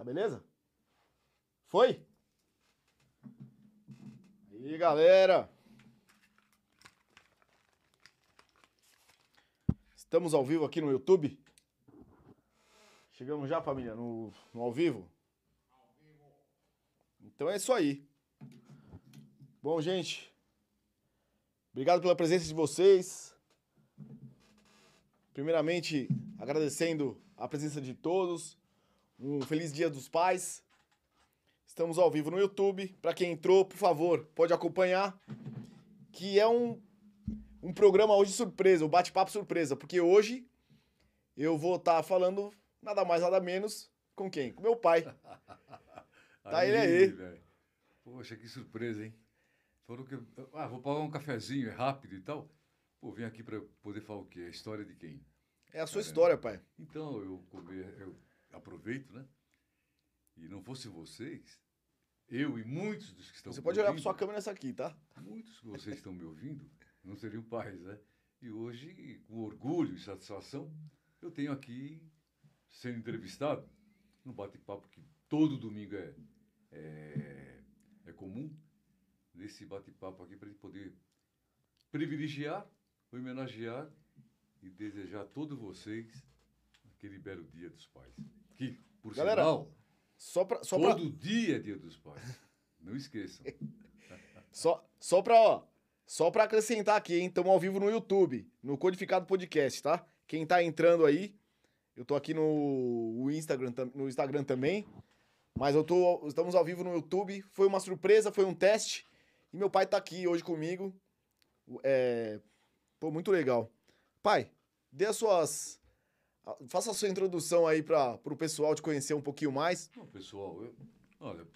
Tá beleza? Foi? Aí, galera. Estamos ao vivo aqui no YouTube. Chegamos já, família, no, no ao vivo? Então é isso aí. Bom, gente. Obrigado pela presença de vocês. Primeiramente, agradecendo a presença de todos. Um feliz Dia dos Pais. Estamos ao vivo no YouTube. Para quem entrou, por favor, pode acompanhar. Que é um, um programa hoje surpresa, o um bate-papo surpresa. Porque hoje eu vou estar tá falando nada mais, nada menos com quem? Com meu pai. tá aí, ele aí. Véio. Poxa, que surpresa, hein? Falou que. Ah, vou pagar um cafezinho, é rápido e tal. Pô, vim aqui para poder falar o quê? A história de quem? É a sua história, pai. Então, eu, eu aproveito, né? E não fosse vocês, eu e muitos dos que estão Você pode olhar para sua câmera nessa aqui, tá? Muitos que vocês estão me ouvindo não seriam pais, né? E hoje, com orgulho e satisfação, eu tenho aqui sendo entrevistado num bate-papo que todo domingo é, é, é comum, nesse bate-papo aqui para a gente poder privilegiar, homenagear e desejar a todos vocês aquele belo dia dos pais. Que, por Galera, sinal, só pra, só todo pra... dia é dia dos pais. Não esqueçam. só só para ó, só para acrescentar aqui, hein? Estamos ao vivo no YouTube, no Codificado Podcast, tá? Quem tá entrando aí, eu tô aqui no Instagram, no Instagram também. Mas eu tô, estamos ao vivo no YouTube. Foi uma surpresa, foi um teste. E meu pai tá aqui hoje comigo. É, pô, muito legal. Pai, dê as suas faça a sua introdução aí para o pessoal te conhecer um pouquinho mais. Não, pessoal, eu, olha.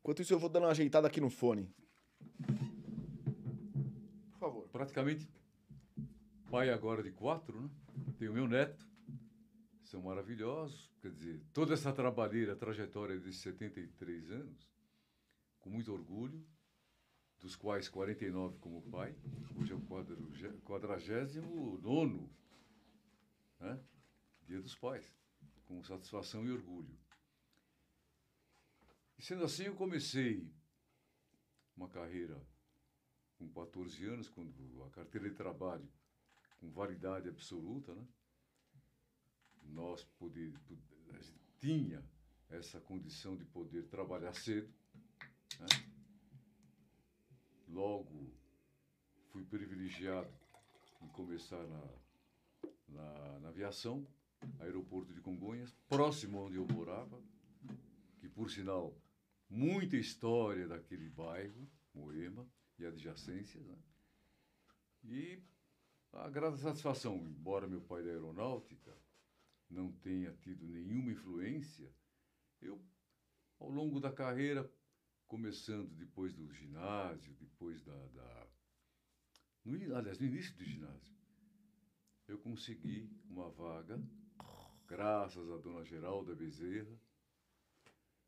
Enquanto isso, eu vou dando uma ajeitada aqui no fone. Por favor. Praticamente pai agora de quatro, né? Tenho meu neto são maravilhosos. Quer dizer, toda essa trabalheira, trajetória de 73 anos, com muito orgulho, dos quais 49 como pai, hoje é o 49 né? Dia dos Pais, com satisfação e orgulho. E sendo assim, eu comecei uma carreira com 14 anos, quando a carteira de trabalho com validade absoluta, né? nós poder, tinha essa condição de poder trabalhar cedo. Né? Logo fui privilegiado em começar na, na, na, aviação, aeroporto de Congonhas, próximo onde eu morava, que por sinal, muita história daquele bairro, Moema, e adjacências. Né? E a grande satisfação, embora meu pai da aeronáutica, não tenha tido nenhuma influência, eu, ao longo da carreira, começando depois do ginásio, depois da. da no, aliás, no início do ginásio, eu consegui uma vaga, graças à dona Geralda Bezerra,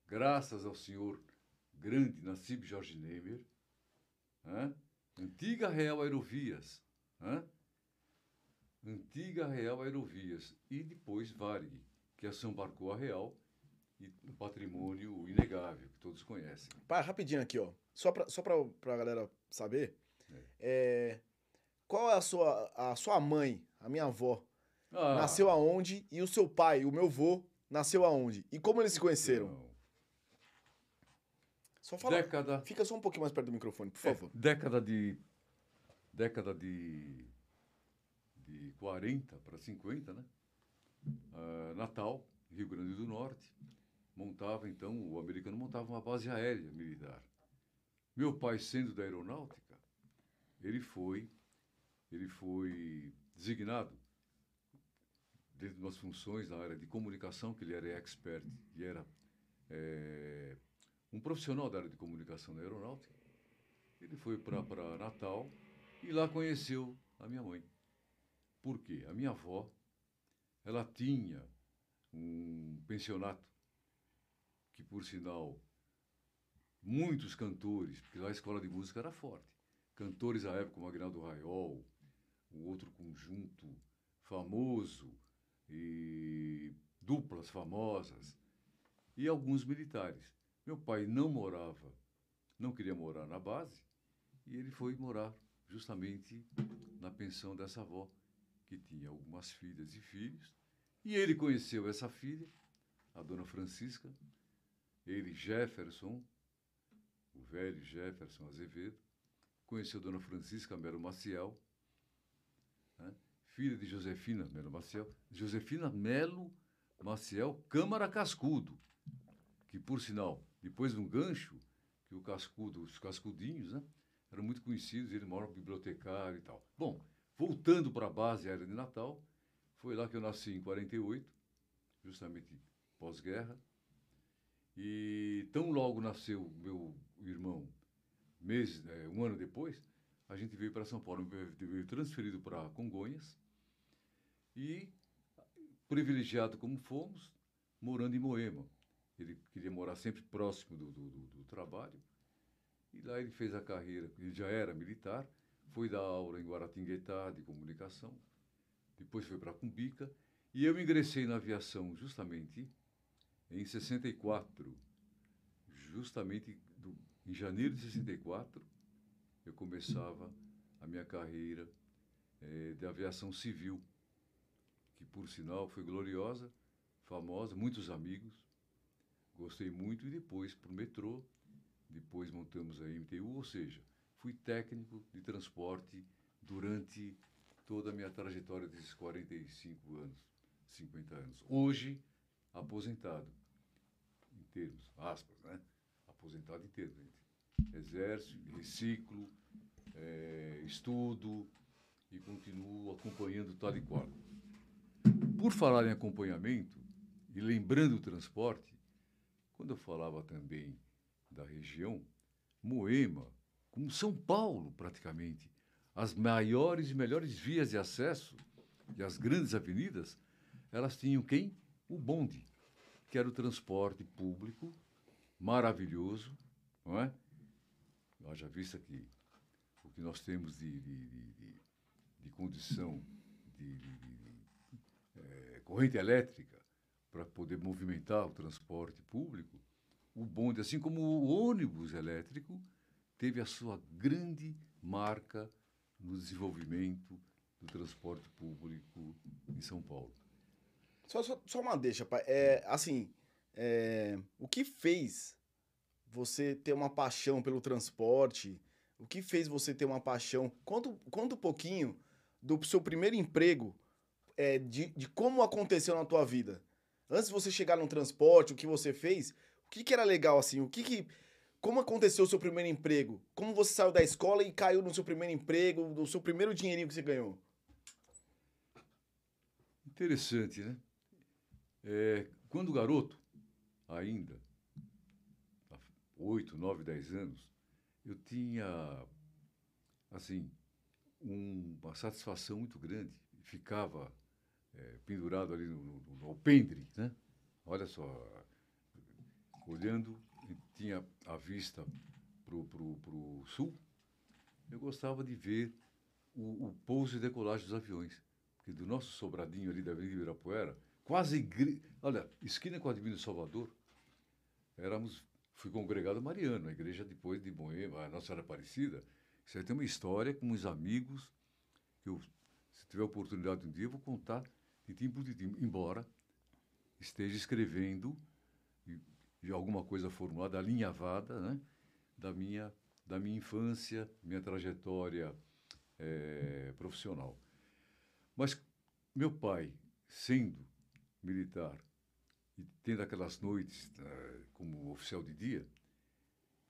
graças ao senhor grande Nassib Jorge Nemer, antiga Real Aerovias, antiga Real Aerovias e depois Varig, que assambarcou a Real e um patrimônio inegável, que todos conhecem. Pá, rapidinho aqui, ó. Só para só pra, pra galera saber, é. É, qual é a sua, a sua mãe, a minha avó, ah. nasceu aonde e o seu pai, o meu avô, nasceu aonde? E como eles se conheceram? Só fala, década... Fica só um pouquinho mais perto do microfone, por é, favor. É, década de... Década de de 40 para 50, né? Uh, Natal, Rio Grande do Norte, montava então, o americano montava uma base aérea militar. Meu pai, sendo da aeronáutica, ele foi, ele foi designado dentro de umas funções na área de comunicação, que ele era expert e era é, um profissional da área de comunicação da aeronáutica. Ele foi para Natal e lá conheceu a minha mãe. Por quê? A minha avó, ela tinha um pensionato que, por sinal, muitos cantores, porque lá a escola de música era forte, cantores à época como Agnaldo Raiol, um outro conjunto famoso e duplas famosas, e alguns militares. Meu pai não morava, não queria morar na base, e ele foi morar justamente na pensão dessa avó, que tinha algumas filhas e filhos. E ele conheceu essa filha, a dona Francisca, ele, Jefferson, o velho Jefferson Azevedo, conheceu a dona Francisca Melo Maciel? Filha de Josefina Melo Maciel, Josefina Melo Maciel Câmara Cascudo, que, por sinal, depois de um gancho, que o cascudo, os cascudinhos, né? eram muito conhecidos, ele mora bibliotecário e tal. Bom, voltando para a base aérea de Natal, foi lá que eu nasci em 48, justamente pós-guerra. E tão logo nasceu meu irmão, mês, é, um ano depois, a gente veio para São Paulo, veio transferido para Congonhas e privilegiado como fomos, morando em Moema. Ele queria morar sempre próximo do, do, do, trabalho. E lá ele fez a carreira, ele já era militar, foi dar aula em Guaratinguetá de comunicação, depois foi para Cumbica, e eu ingressei na aviação justamente em 64, justamente do, em janeiro de 64, eu começava a minha carreira é, de aviação civil, que por sinal foi gloriosa, famosa, muitos amigos, gostei muito, e depois para o metrô, depois montamos a MTU, ou seja, fui técnico de transporte durante toda a minha trajetória desses 45 anos, 50 anos. Hoje, aposentado, em termos, aspas, né? Aposentado em termos, gente. Exército, reciclo, é, estudo e continuo acompanhando tal e qual. Por falar em acompanhamento e lembrando o transporte, quando eu falava também da região, Moema, como São Paulo praticamente, as maiores e melhores vias de acesso e as grandes avenidas, elas tinham quem? O bonde, que era o transporte público maravilhoso, não é? Haja vista que o que nós temos de, de, de, de condição de, corrente elétrica para poder movimentar o transporte público, o bonde, assim como o ônibus elétrico, teve a sua grande marca no desenvolvimento do transporte público em São Paulo. Só, só, só uma deixa, pai. É, assim, é, o que fez você ter uma paixão pelo transporte? O que fez você ter uma paixão? Conta, conta um pouquinho do seu primeiro emprego, é, de, de como aconteceu na tua vida. Antes de você chegar no transporte, o que você fez, que, que era legal, assim? O que que... Como aconteceu o seu primeiro emprego? Como você saiu da escola e caiu no seu primeiro emprego, no seu primeiro dinheirinho que você ganhou? Interessante, né? É, quando garoto, ainda, há 8, 9, 10 anos, eu tinha, assim, um, uma satisfação muito grande. Ficava é, pendurado ali no, no, no alpendre, né? Olha só, olhando, tinha a vista para o sul, eu gostava de ver o, o, pouso e decolagem dos aviões. Porque do nosso sobradinho ali da Avenida Ibirapuera, quase, igre... olha, esquina com a Divino Salvador, éramos, fui congregado mariano, a igreja depois de Moema, a Nossa Senhora Aparecida. Isso aí tem uma história com os amigos, que eu, se tiver oportunidade um dia, eu vou contar tempo de tempo, embora esteja escrevendo de alguma coisa formulada, alinhavada, né? da, minha, da minha infância, minha trajetória é, profissional. Mas meu pai, sendo militar e tendo aquelas noites uh, como oficial de dia,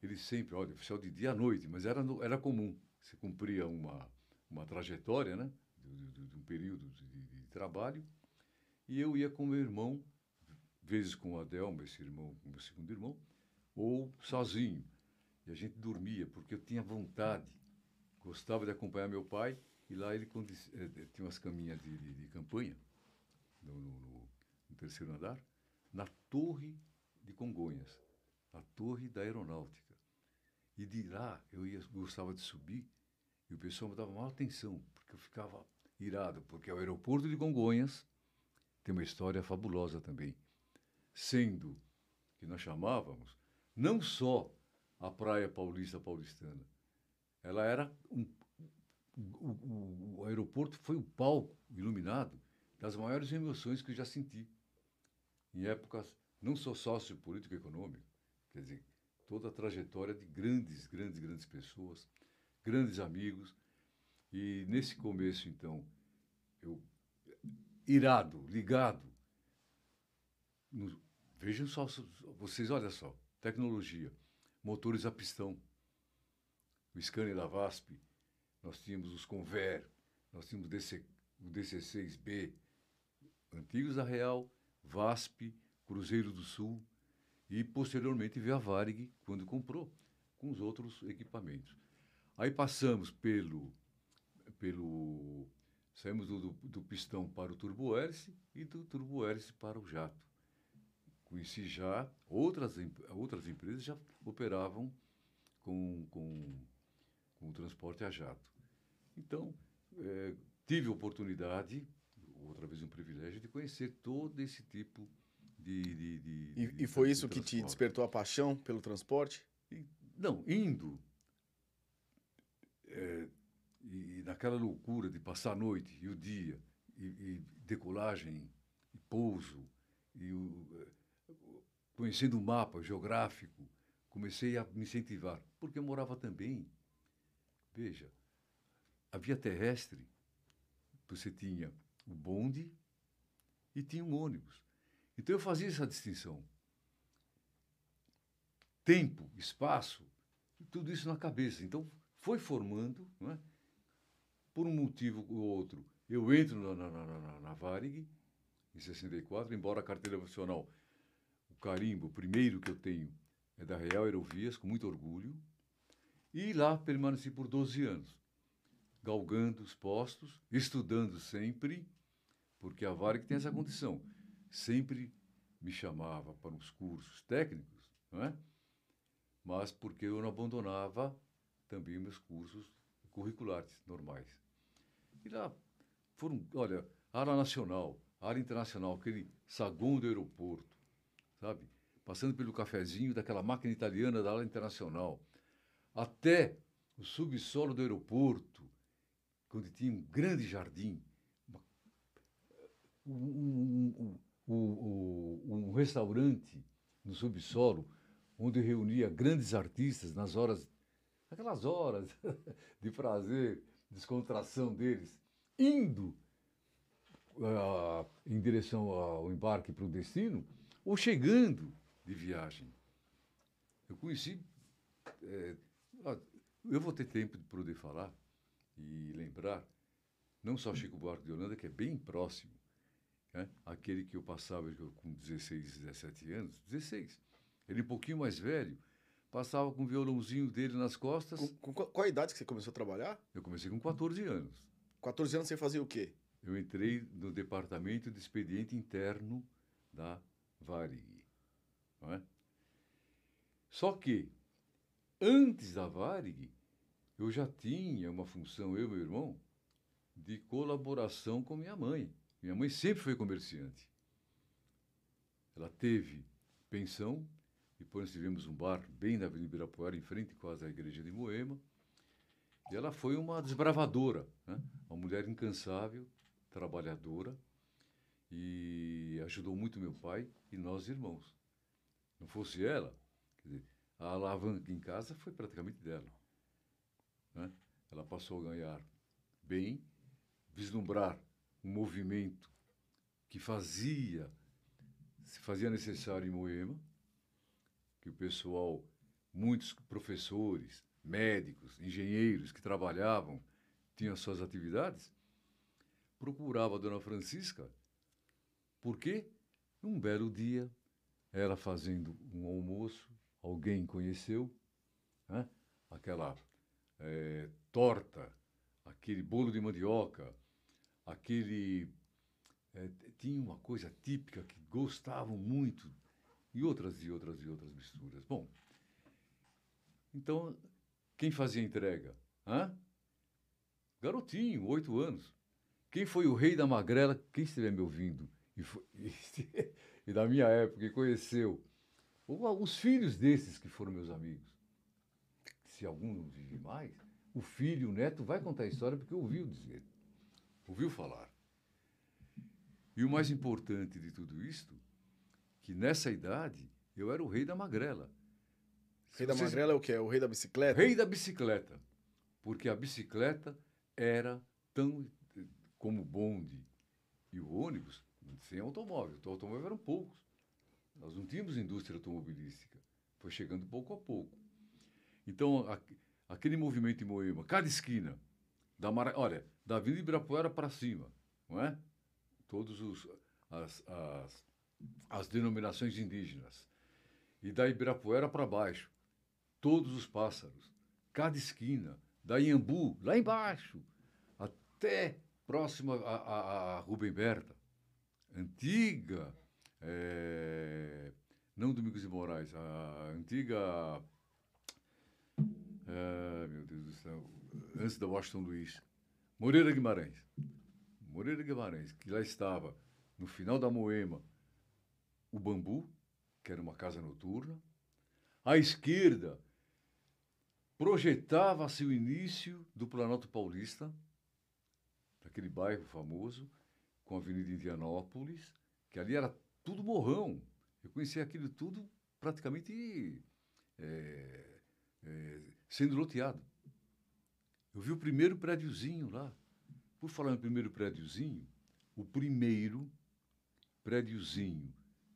ele sempre, olha, oficial de dia à noite, mas era, era comum. Você cumpria uma, uma trajetória, né? De, de, de um período de, trabalho, e eu ia com meu irmão vezes com o Adelmo, esse irmão, meu segundo irmão, ou sozinho. E a gente dormia, porque eu tinha vontade, gostava de acompanhar meu pai, e lá ele eh, eh, tinha umas caminhas de, de, de campanha, no, no, no, terceiro andar, na torre de Congonhas, a torre da aeronáutica. E de lá eu ia, gostava de subir, e o pessoal me dava maior atenção, porque eu ficava irado, porque o aeroporto de Congonhas tem uma história fabulosa também sendo que nós chamávamos, não só a Praia Paulista Paulistana, ela era um, o, o, o aeroporto foi o palco iluminado das maiores emoções que eu já senti em épocas não só sociopolítico econômico, quer dizer, toda a trajetória de grandes, grandes, grandes pessoas, grandes amigos. E nesse começo, então, eu irado, ligado. No, vejam só, vocês, olha só, tecnologia, motores a pistão, o Scania da VASP, nós tínhamos os Conver, nós tínhamos DC, o DC6B, antigos da Real, VASP, Cruzeiro do Sul e posteriormente veio a Varig quando comprou, com os outros equipamentos. Aí passamos pelo, pelo saímos do, do, do pistão para o turbo-hélice e do turbo-hélice para o jato. Conheci já, outras, outras empresas já operavam com, com, com o transporte a jato. Então, é, tive oportunidade, outra vez um privilégio, de conhecer todo esse tipo de. de, de e, de, e foi isso que te despertou a paixão pelo transporte? E, não, indo. É, e, naquela loucura de passar a noite e o dia, e, e decolagem, e pouso, e o, conhecendo o mapa geográfico, comecei a me incentivar, porque eu morava também. Veja, a via terrestre, você tinha o bonde e tinha um ônibus. Então eu fazia essa distinção. Tempo, espaço, tudo isso na cabeça. Então foi formando, não é? Por um motivo ou outro. Eu entro na, na, na, na Varig, em 64, embora a carteira profissional, o carimbo, o primeiro que eu tenho, é da Real Aerovias, com muito orgulho. E lá permaneci por 12 anos, galgando os postos, estudando sempre, porque a Varig tem essa condição sempre me chamava para os cursos técnicos, não é? mas porque eu não abandonava também meus cursos curriculares normais. E lá foram, olha, área nacional, área internacional, aquele saguão do aeroporto, sabe? Passando pelo cafezinho daquela máquina italiana da área internacional, até o subsolo do aeroporto, onde tinha um grande jardim, um, um, um, um restaurante no subsolo, onde reunia grandes artistas nas horas, aquelas horas de prazer, descontração deles, indo uh, em direção ao embarque para o destino, ou chegando de viagem. Eu conheci. É, eu vou ter tempo de poder falar e lembrar, não só Chico Buarque de Holanda, que é bem próximo, né? aquele que eu passava com 16, 17 anos, 16. Ele um pouquinho mais velho, passava com o violãozinho dele nas costas. Com, com qual idade que você começou a trabalhar? Eu comecei com 14 anos. 14 anos você fazia o quê? Eu entrei no departamento de expediente interno da Varig. É? Só que, antes da Varig, eu já tinha uma função, eu e meu irmão, de colaboração com minha mãe. Minha mãe sempre foi comerciante. Ela teve pensão, depois nós tivemos um bar bem na Avenida Ibirapuera, em frente quase à igreja de Moema. E ela foi uma desbravadora, né? uma mulher incansável, trabalhadora, e ajudou muito meu pai e nós irmãos. Não fosse ela, dizer, a alavanca em casa foi praticamente dela. Né? Ela passou a ganhar bem, vislumbrar um movimento que fazia, se fazia necessário em Moema, que o pessoal, muitos professores, médicos, engenheiros que trabalhavam, tinham suas atividades, procurava a dona Francisca, porque um belo dia, ela fazendo um almoço, alguém conheceu, né? aquela é, torta, aquele bolo de mandioca, aquele. É, tinha uma coisa típica que gostavam muito, e outras e outras e outras misturas. Bom, então, quem fazia entrega? Hã? Garotinho, oito anos. Quem foi o rei da magrela? Quem estiver me ouvindo e, foi, e, da minha época e conheceu os filhos desses que foram meus amigos. Se algum não vive mais, o filho, o neto, vai contar a história porque ouviu dizer, ouviu falar. E o mais importante de tudo isto, que nessa idade eu era o rei da magrela. Rei da magrela é o quê? É o rei da bicicleta? Rei da bicicleta. Porque a bicicleta era tão como o bonde e o ônibus, sem automóvel. Então, automóvel eram poucos. Nós não tínhamos indústria automobilística. Foi chegando pouco a pouco. Então, a, aquele movimento em Moema, cada esquina, da Mara, olha, da Vila Ibirapuera para cima, não é? Todos os as, as, as denominações indígenas. E da Ibirapuera para baixo, todos os pássaros, cada esquina, da Iambu, lá embaixo, até próximo a, a Rubem Berta, antiga, é, não Domingos de Moraes, a antiga, é, meu Deus do céu, antes da Washington Luiz, Moreira Guimarães. Moreira Guimarães, que lá estava, no final da Moema, o Bambu, que era uma casa noturna. À esquerda, projetava-se o início do Planalto Paulista, daquele bairro famoso, com a Avenida Indianópolis, que ali era tudo morrão. Eu conhecia aquilo tudo praticamente é, é, sendo loteado. Eu vi o primeiro prédiozinho lá. Por falar no primeiro prédiozinho, o primeiro prédiozinho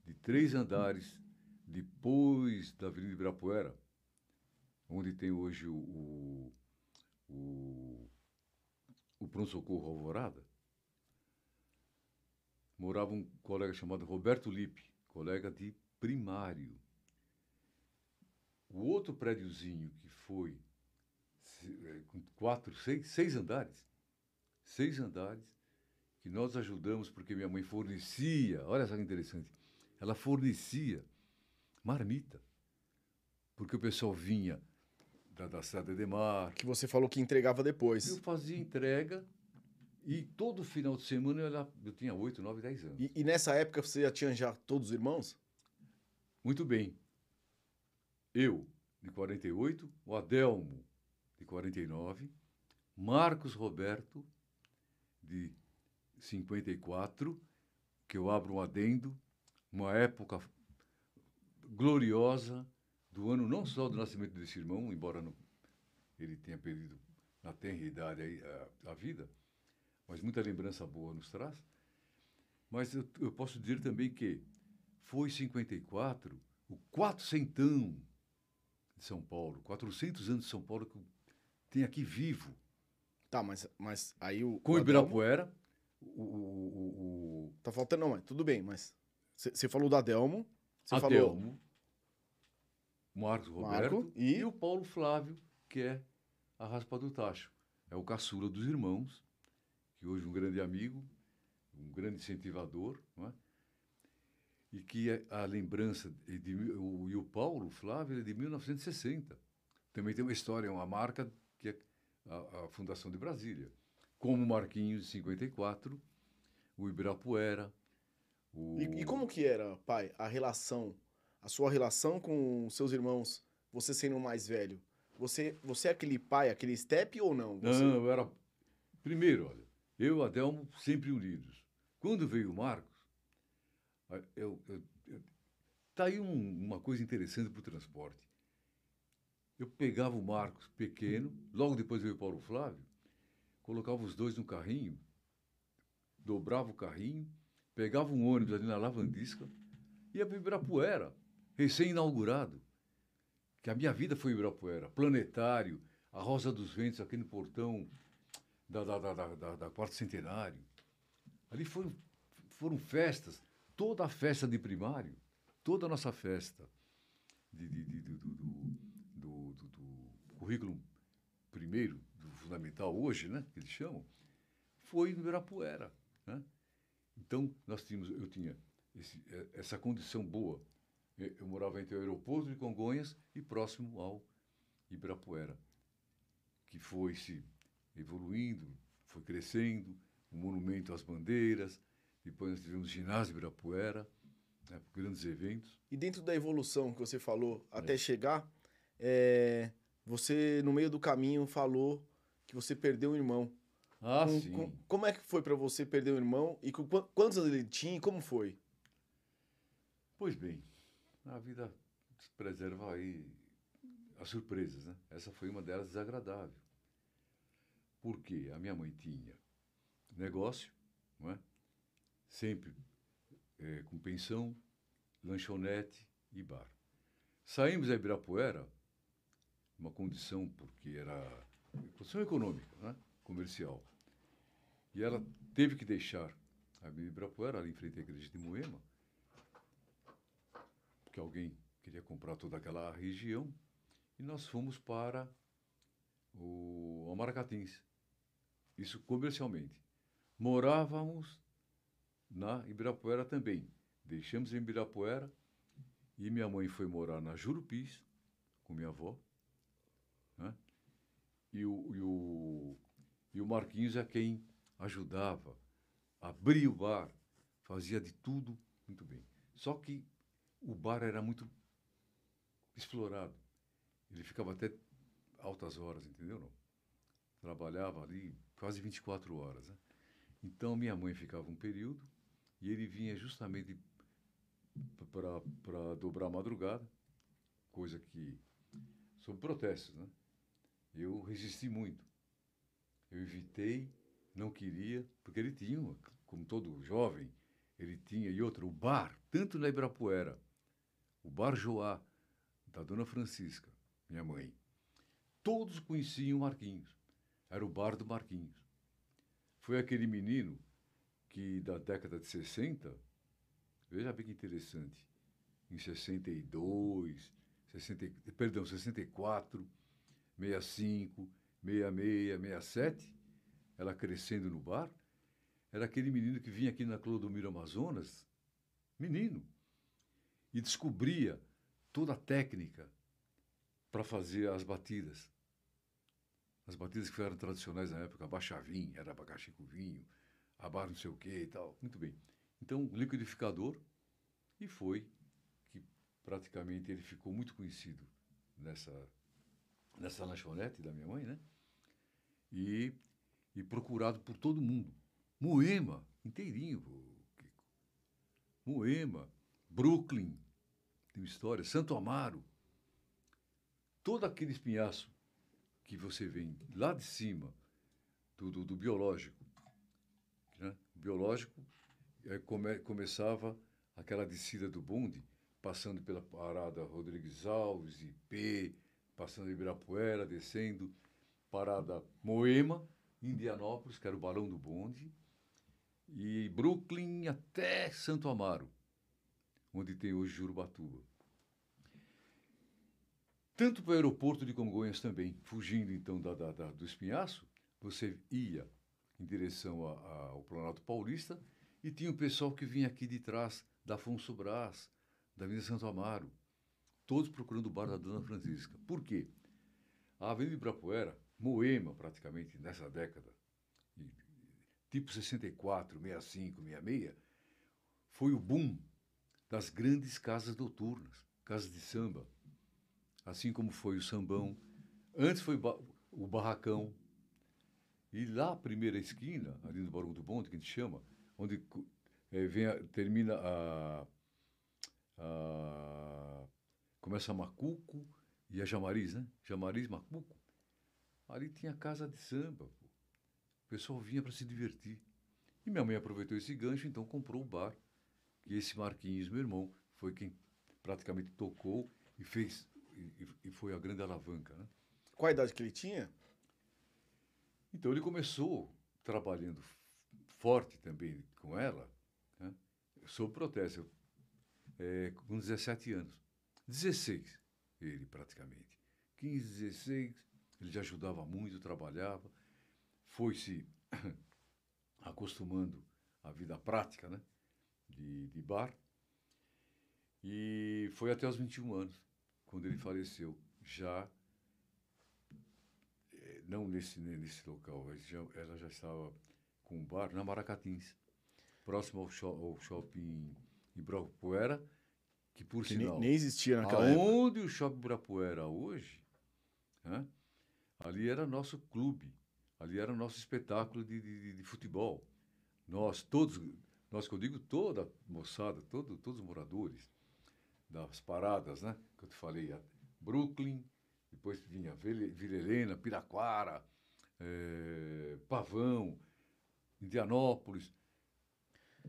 de três andares depois da Avenida Ibirapuera, onde tem hoje o, o, o, pronto-socorro Alvorada, morava um colega chamado Roberto Lippe, colega de primário. O outro prédiozinho que foi é, com quatro, seis, seis andares, seis andares, que nós ajudamos porque minha mãe fornecia, olha só que interessante, ela fornecia marmita, porque o pessoal vinha da, da cidade de Mar. Que você falou que entregava depois. Eu fazia entrega e todo final de semana eu, eu tinha 8, 9, 10 anos. E, e, nessa época você já tinha já todos os irmãos? Muito bem. Eu, de 48, o Adelmo, de 49, Marcos Roberto, de 54, que eu abro um adendo, uma época gloriosa do ano não só do nascimento desse irmão, embora não, ele tenha perdido na tenra idade a, a, vida, mas muita lembrança boa nos traz. Mas eu, eu posso dizer também que foi 54 o quatrocentão de São Paulo, 400 anos de São Paulo que tem aqui vivo. Tá, mas, mas aí o. Com o Ibirapuera, o, o, o, Tá faltando, não, mas tudo bem, mas. Você falou do Adelmo. Você Adelmo. Falou... Marcos Roberto Marco, e... e o Paulo Flávio, que é a raspa do tacho. É o caçula dos irmãos, que hoje é um grande amigo, um grande incentivador, não é? e que é a lembrança de, de o, e o Paulo Flávio é de 1960. Também tem uma história, uma marca que é a, a Fundação de Brasília, como Marquinhos de 54, o Ibirapuera. O... E, e como que era, pai, a relação, a sua relação com seus irmãos, você sendo o mais velho? Você, você é aquele pai, aquele step ou não? Você... Não, eu era. Primeiro, olha, eu e Adelmo sempre unidos. Quando veio o Marcos, eu, eu, eu tá aí um, uma coisa interessante para o transporte. Eu pegava o Marcos pequeno, logo depois veio o Paulo Flávio, colocava os dois no carrinho, dobrava o carrinho, pegava um ônibus ali na Lavandisca, ia para Ibirapuera, recém-inaugurado que a minha vida foi Ibirapuera, Planetário, a Rosa dos Ventos, aqui no portão da, da, da, da, da Quarto Centenário. Ali foram, foram festas, toda a festa de primário, toda a nossa festa de, de, de, do, do, do, do, currículo primeiro, do fundamental hoje, né, que eles chamam, foi no Ibirapuera. Né? Então, nós tínhamos, eu tinha esse, essa condição boa eu morava entre o aeroporto de Congonhas e próximo ao Ibirapuera, que foi se evoluindo, foi crescendo, o monumento às bandeiras, depois nós tivemos o ginásio Ibirapuera, né, grandes eventos. E dentro da evolução que você falou até chegar, é, você no meio do caminho falou que você perdeu um irmão. Ah, Com- sim. com- como é que foi pra você perder um irmão e com quan- quantos anos ele tinha e como foi? Pois bem, a vida preserva aí as surpresas, né? Essa foi uma delas desagradável. Porque a minha mãe tinha negócio, não é? Sempre eh, com pensão, lanchonete e bar. Saímos da Ibirapuera, uma condição porque era condição econômica, né? comercial. E ela teve que deixar a Ibirapuera, ali em frente à igreja de Moema, porque alguém queria comprar toda aquela região, e nós fomos para o Amaracatins. Isso comercialmente. Morávamos na Ibirapuera também. Deixamos em Ibirapuera e minha mãe foi morar na Jurupis com minha avó. Né? E, o, e, o, e o Marquinhos é quem ajudava, abria o bar, fazia de tudo muito bem. Só que o bar era muito explorado. Ele ficava até altas horas, entendeu? Não? Trabalhava ali quase 24 horas. Né? Então minha mãe ficava um período e ele vinha justamente para dobrar a madrugada, coisa que, sob protestos, né? Eu resisti muito. Eu evitei, não queria, porque ele tinha, como todo jovem, ele tinha, e outra, o bar, tanto na Ibirapuera, o Bar Joá, da Dona Francisca, minha mãe, todos conheciam Marquinhos. Era o bar do Marquinhos. Foi aquele menino que, da década de 60, veja bem que interessante, em 62, 60, perdão, 64, 65, 66, 67, ela crescendo no bar, era aquele menino que vinha aqui na Clodomiro Amazonas, menino, e descobria toda a técnica para fazer as batidas. As batidas que eram tradicionais na época, abaixavim, era abacaxi com vinho, abar não sei o que e tal. Muito bem. Então, liquidificador, e foi que praticamente ele ficou muito conhecido nessa, nessa lanchonete da minha mãe, né? E, e procurado por todo mundo. Moema, inteirinho, Kiko. Moema, Brooklyn, tem história, Santo Amaro. Todo aquele espinhaço que você vem lá de cima do, do, do biológico, né? O biológico é, come, começava aquela descida do bonde, passando pela parada Rodrigues Alves, IP, passando Ibirapuera, descendo, parada Moema, Indianópolis, que era o balão do bonde, e Brooklyn até Santo Amaro, onde tem hoje Jurubatuba. Tanto para o aeroporto de Congonhas também, fugindo então da, da, da, do Espinhaço, você ia em direção a, a, ao Planalto Paulista e tinha o pessoal que vinha aqui de trás, da Afonso Brás, da Avenida Santo Amaro, todos procurando o bar da Dona Francisca. Por quê? A Avenida Ibirapuera, Moema praticamente nessa década, tipo 64, 65, 66, foi o boom das grandes casas noturnas, casas de samba. Assim como foi o sambão. Antes foi o barracão. E lá, a primeira esquina, ali no Barão do Bonde, que a gente chama, onde é, vem a, termina a, a. Começa a Macuco e a Jamariz, né? Jamariz, Macuco. Ali tinha casa de samba. Pô. O pessoal vinha para se divertir. E minha mãe aproveitou esse gancho, então comprou o bar. E esse Marquinhos, meu irmão, foi quem praticamente tocou e fez. E, e foi a grande alavanca, né? Qual a idade que ele tinha? Então ele começou trabalhando forte também com ela, né? sob protesto, é, com 17 anos. 16, ele praticamente. 15, 16, ele já ajudava muito, trabalhava, foi se acostumando à vida prática, né? De, de bar. E foi até os 21 anos, quando ele faleceu, já não nesse, nesse local, já, ela já estava com um bar na Maracatins, próximo ao, ao shopping Ibirapuera, que por Que sinal... nem, nem existia naquela época. Aonde o Shopping Ibirapuera hoje, né, ali era nosso clube, ali era nosso espetáculo de, de, de futebol. Nós todos, nós que eu digo toda a moçada, todo, todos os moradores das paradas, né, que eu te falei, Brooklyn, depois vinha Vila Helena, Piraquara, eh, Pavão, Indianópolis,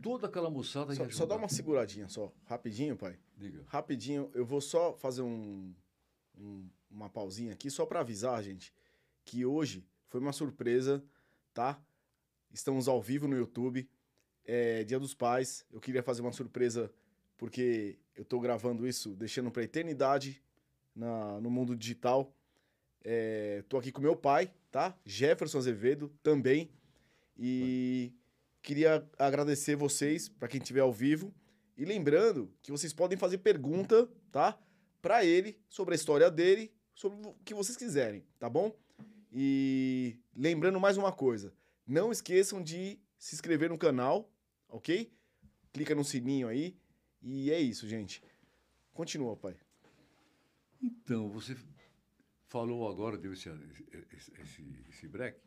toda aquela moçada Só, só dá uma seguradinha só, rapidinho, pai. Diga. Rapidinho, eu vou só fazer um, um- uma pausinha aqui, só pra avisar, gente, que hoje foi uma surpresa, tá? Estamos ao vivo no YouTube, é Dia dos Pais. Eu queria fazer uma surpresa porque eu tô gravando isso, deixando pra eternidade na, no mundo digital. É, tô aqui com meu pai, tá? Jefferson Azevedo também. E queria agradecer vocês, pra quem estiver ao vivo. E lembrando que vocês podem fazer pergunta, tá? Pra ele, sobre a história dele, sobre o que vocês quiserem, tá bom? E lembrando mais uma coisa, não esqueçam de se inscrever no canal, ok? Clica no sininho aí. E é isso, gente. Continua, pai. Então, você falou agora, deu esse, esse, esse, break.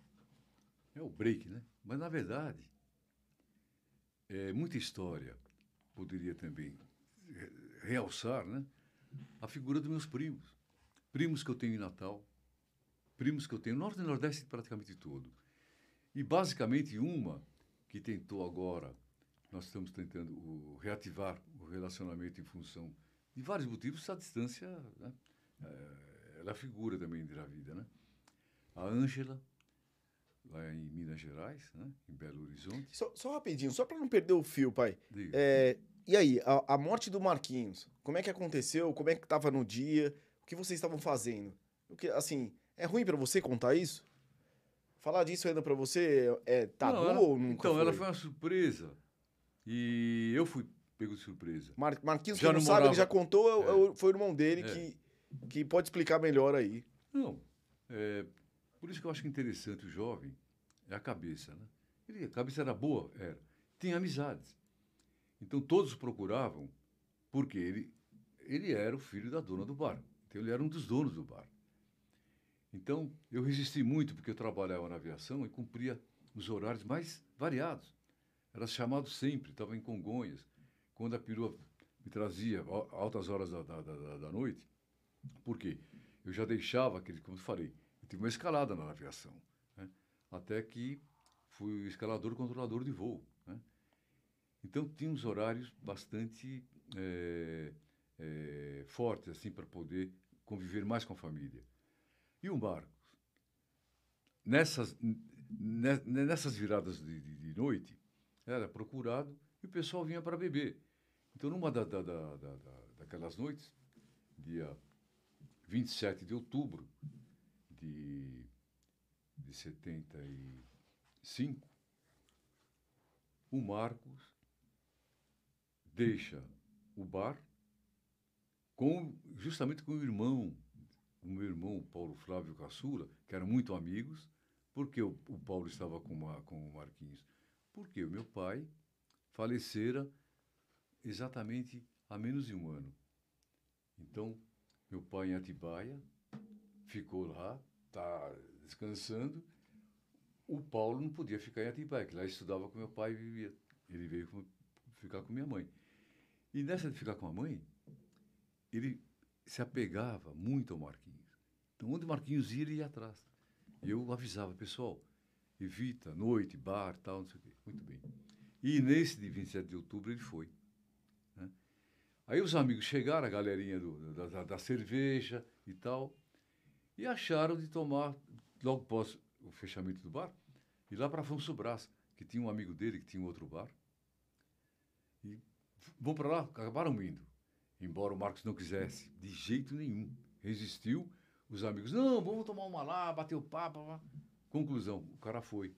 É o break, né? Mas, na verdade, é muita história poderia também re- realçar né? a figura dos meus primos. Primos que eu tenho em Natal, primos que eu tenho no Norte e Nordeste praticamente todo. E, basicamente, uma que tentou agora, nós estamos tentando o- reativar o relacionamento em função de vários motivos, essa distância, né? É, ela figura também da vida, né? A Ângela, lá em Minas Gerais, né? em Belo Horizonte. Só, só rapidinho, só pra não perder o fio, pai. É, e aí, a, a morte do Marquinhos, como é que aconteceu? Como é que tava no dia? Que vocês estavam fazendo? O que, assim, é ruim pra você contar isso? Falar disso ainda pra você é tabu Não, ela- ou nunca Então, foi? ela foi uma surpresa. E eu fui pego de surpresa. Mar, Marquinhos, Já quem não, não sabe, ele já contou, é o- É. é foi o irmão dele É. que, que pode explicar melhor aí. Não, é, por isso que eu acho que interessante o jovem é a cabeça, né? Ele, a cabeça era boa, era. Tinha amizades. Então todos procuravam porque ele, ele era o filho da dona do bar. Então ele era um dos donos do bar. Então eu resisti muito porque eu trabalhava na aviação e cumpria os horários mais variados. Era chamado sempre, estava em Congonhas. Quando a perua me trazia altas horas da, da, da, da noite, por quê? Eu já deixava aquele, como eu falei, eu tive uma escalada na aviação, né? até que fui escalador controlador de voo. né? Então tinha uns horários bastante eh, eh, fortes assim para poder conviver mais com a família. E o Marcos, nessas, ne- nessas viradas de, de- de noite, era procurado e o pessoal vinha para beber. Então, numa da, da, da- da- daquelas noites, dia 27 de outubro de, de 75, o Marcos deixa o bar com, justamente com o irmão, o meu irmão, Paulo Flávio Caçula, que eram muito amigos, porque o, o Paulo estava com, uma, com o Marquinhos? Porque o meu pai falecera exatamente há menos de um ano. Então, meu pai em Atibaia ficou lá, tá descansando. O Paulo não podia ficar em Atibaia, que lá estudava com meu pai e vivia. Ele veio ficar com minha mãe. E nessa de ficar com a mãe, ele se apegava muito ao Marquinhos. Então, onde o Marquinhos ia, ele ia atrás. E eu avisava, pessoal, evita, noite, bar, tal, não sei o quê. Muito bem. E nesse de 27 de outubro ele foi. né? Aí os amigos chegaram, a galerinha do- da, da- cerveja e tal, e acharam de tomar, logo após o fechamento do bar, ir lá para Afonso Brás, que tinha um amigo dele que tinha um outro bar. E vão para lá, acabaram indo. Embora o Marcos não quisesse, de jeito nenhum. Resistiu. Os amigos, não, vamos tomar uma lá, bater o papo. pá. Conclusão, o cara foi.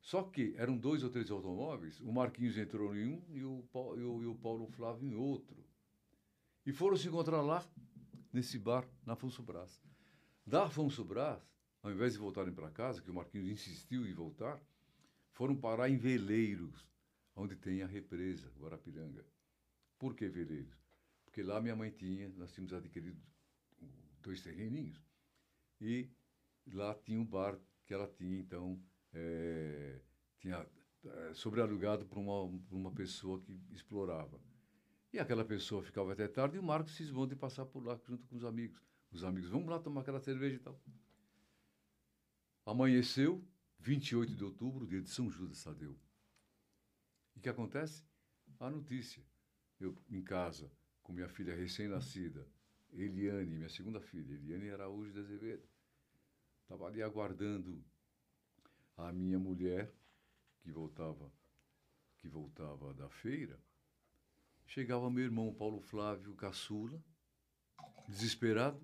Só que eram dois ou três automóveis, o Marquinhos entrou em um e o, Pau- e o- e o Paulo Flávio em outro. E foram se encontrar lá, nesse bar, na Afonso Brás. Da Afonso Brás, ao invés de voltarem para casa, que o Marquinhos insistiu em voltar, foram parar em veleiros, onde tem a represa, Guarapiranga. Por que Veleiros? Porque lá minha mãe tinha, nós tínhamos adquirido dois terreninhos, e lá tinha um bar que ela tinha, então, é, tinha é, sobrealugado para uma, uma pessoa que explorava. E aquela pessoa ficava até tarde e o Marcos cismou de passar por lá junto com os amigos. Os amigos, vamos lá tomar aquela cerveja e tal. Amanheceu, 28 de outubro, dia de São Judas Tadeu. E o que acontece? A notícia. Eu, em casa, com minha filha recém-nascida, Eliane, minha segunda filha, Eliane Araújo de Azevedo. Estava ali aguardando a minha mulher, que voltava, que voltava da feira. Chegava meu irmão Paulo Flávio Caçula, desesperado,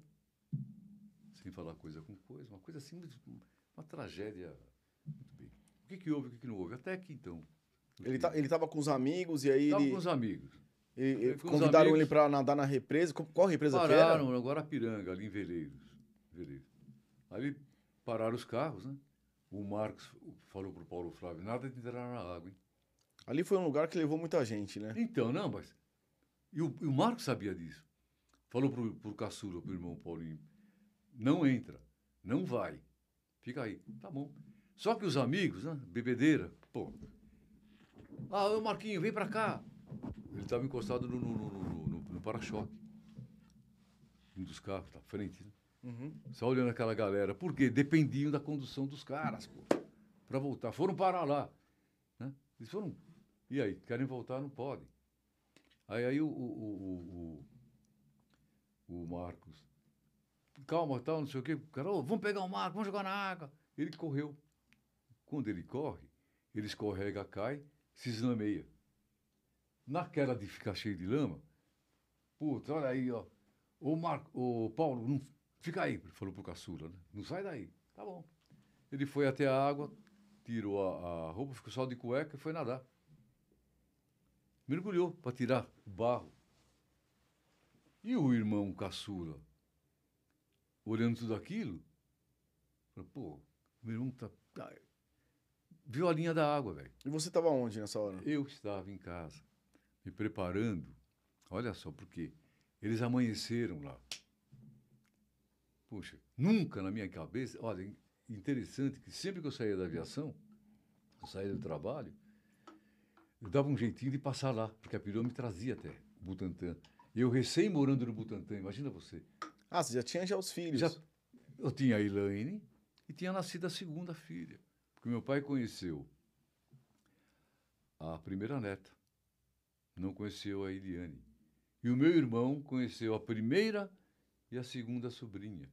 sem falar coisa com coisa, uma coisa assim, uma tragédia. Muito bem. O que, que houve, o que, que não houve? Até que então. Ele tá, estava com os amigos e aí. Estava ele, com os amigos. Com os convidaram amigos. ele para nadar na represa. Qual- represa Pararam que era? no Guarapiranga, ali em Veleiros. Veleiros. Aí pararam os carros, né? O Marcos falou para o Paulo Flávio, nada de entrar na água, hein? Ali foi um lugar que levou muita gente, né? Então, não, mas... E o, e o Marcos sabia disso. Falou pro, pro caçula, pro irmão Paulinho, não entra, não vai, fica aí. Tá bom. Só que os amigos, né? Bebedeira, pô. Ah, ô Marquinho, vem pra cá. Ele estava encostado no, no, no, no- no- para-choque. Um dos carros, da frente, né? Uhum. Só olhando aquela galera. Por quê? Dependiam da condução dos caras, pô. Pra voltar. Foram parar lá. Né? Eles foram. E aí? Querem voltar? Não podem. Aí, aí o, o, o, o, o Marcos. Calma, tal, não sei o quê. O cara, "Ô, vamos pegar o Marcos, vamos jogar na água. Ele correu. Quando ele corre, ele escorrega, cai, se eslameia. Naquela de ficar cheio de lama, putz, olha aí, ó. Ô, Marco, ô, Paulo, não, fica aí, ele falou pro caçula, né? Não sai daí. Tá bom. Ele foi até a água, tirou a, a roupa, ficou só de cueca e foi nadar. Mergulhou para tirar o barro. E o irmão caçula, olhando tudo aquilo, falou, pô, meu irmão tá. tá- Viu a linha da água, velho. E você estava onde nessa hora? Eu estava em casa, me preparando. Olha só, porque eles amanheceram lá. Puxa, nunca na minha cabeça. Olha, in- interessante que sempre que eu saía da aviação, eu saía do trabalho, eu dava um jeitinho de passar lá, porque a perua me trazia até Butantã. Eu recém morando no Butantã, imagina você. Ah, você já tinha já os filhos. Já, eu tinha a Elaine e tinha nascido a segunda filha. Porque meu pai conheceu a primeira neta, não conheceu a Eliane. E o meu irmão conheceu a primeira e a segunda sobrinha.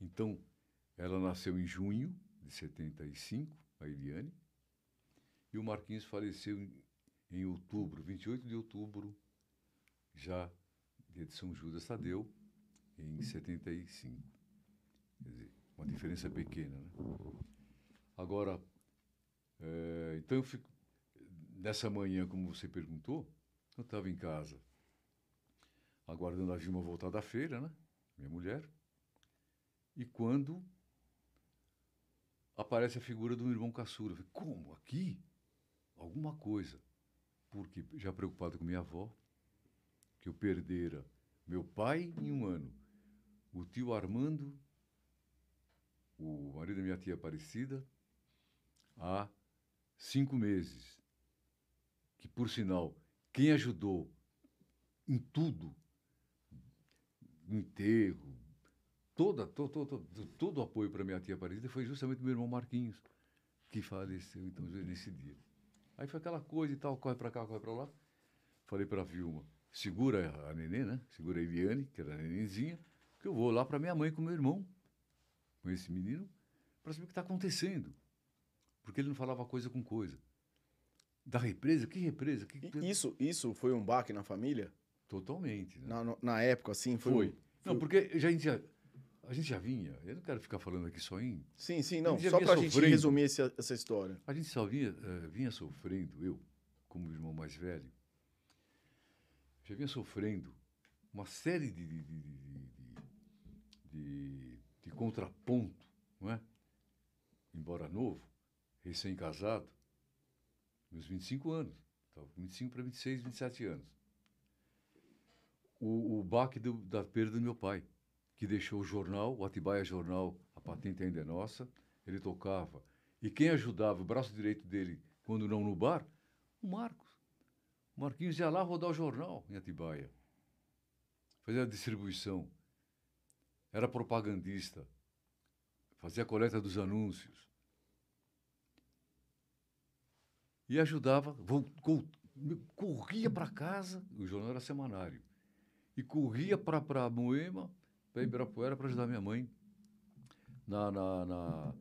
Então, ela nasceu em junho de 75, a Eliane, e o Marquinhos faleceu em, outubro, 28 de outubro, já de São Judas Tadeu, em 75. Quer dizer, uma diferença pequena, né? Agora, eh, então eu fico, nessa manhã, como você perguntou, eu estava em casa, aguardando a Vilma voltar da feira, né? Minha mulher. E quando aparece a figura do irmão caçula, falei, como? Aqui? Alguma coisa. Porque já preocupado com minha avó, que eu perdera meu pai em um ano, o tio Armando, o marido da minha tia Aparecida, há cinco meses. Que, por sinal, quem ajudou em tudo, enterro, toda, to, to, to- todo o apoio para minha tia Aparecida foi justamente meu irmão Marquinhos, que faleceu então nesse dia. Aí foi aquela coisa e tal, corre para cá, corre para lá. Falei para a Vilma, segura a nenê, né? Segura a Eliane, que era a nenenzinha, que eu vou lá para minha mãe com meu irmão, com esse menino, para saber o que está acontecendo. Porque ele não falava coisa com coisa. Da represa? Que represa? Que... Isso, isso foi um baque na família? Totalmente. Né? Na, na época, assim? Foi. Foi. Não, porque já, a, gente já, a gente já vinha, eu não quero ficar falando aqui só em Sim, sim, não. Só vinha pra gente resumir esse- essa história. A gente só vinha, eh, vinha sofrendo, eu, como irmão mais velho, já vinha sofrendo uma série de, de, de, de, de- de- de contraponto, não é? Embora novo, recém-casado, meus 25 anos. Estava com 25 para 26, 27 anos. O, o baque do, da perda do meu pai, que deixou o jornal, o Atibaia Jornal, a patente ainda é nossa, ele tocava. E quem ajudava, o braço direito dele, quando não no bar, o Marcos. O Marquinhos ia lá rodar o jornal em Atibaia. Fazia a distribuição. Era propagandista. Fazia a coleta dos anúncios. E ajudava, corria para casa, o jornal era semanário, e corria para Moema, para Ibirapuera, para ajudar minha mãe na, na, na,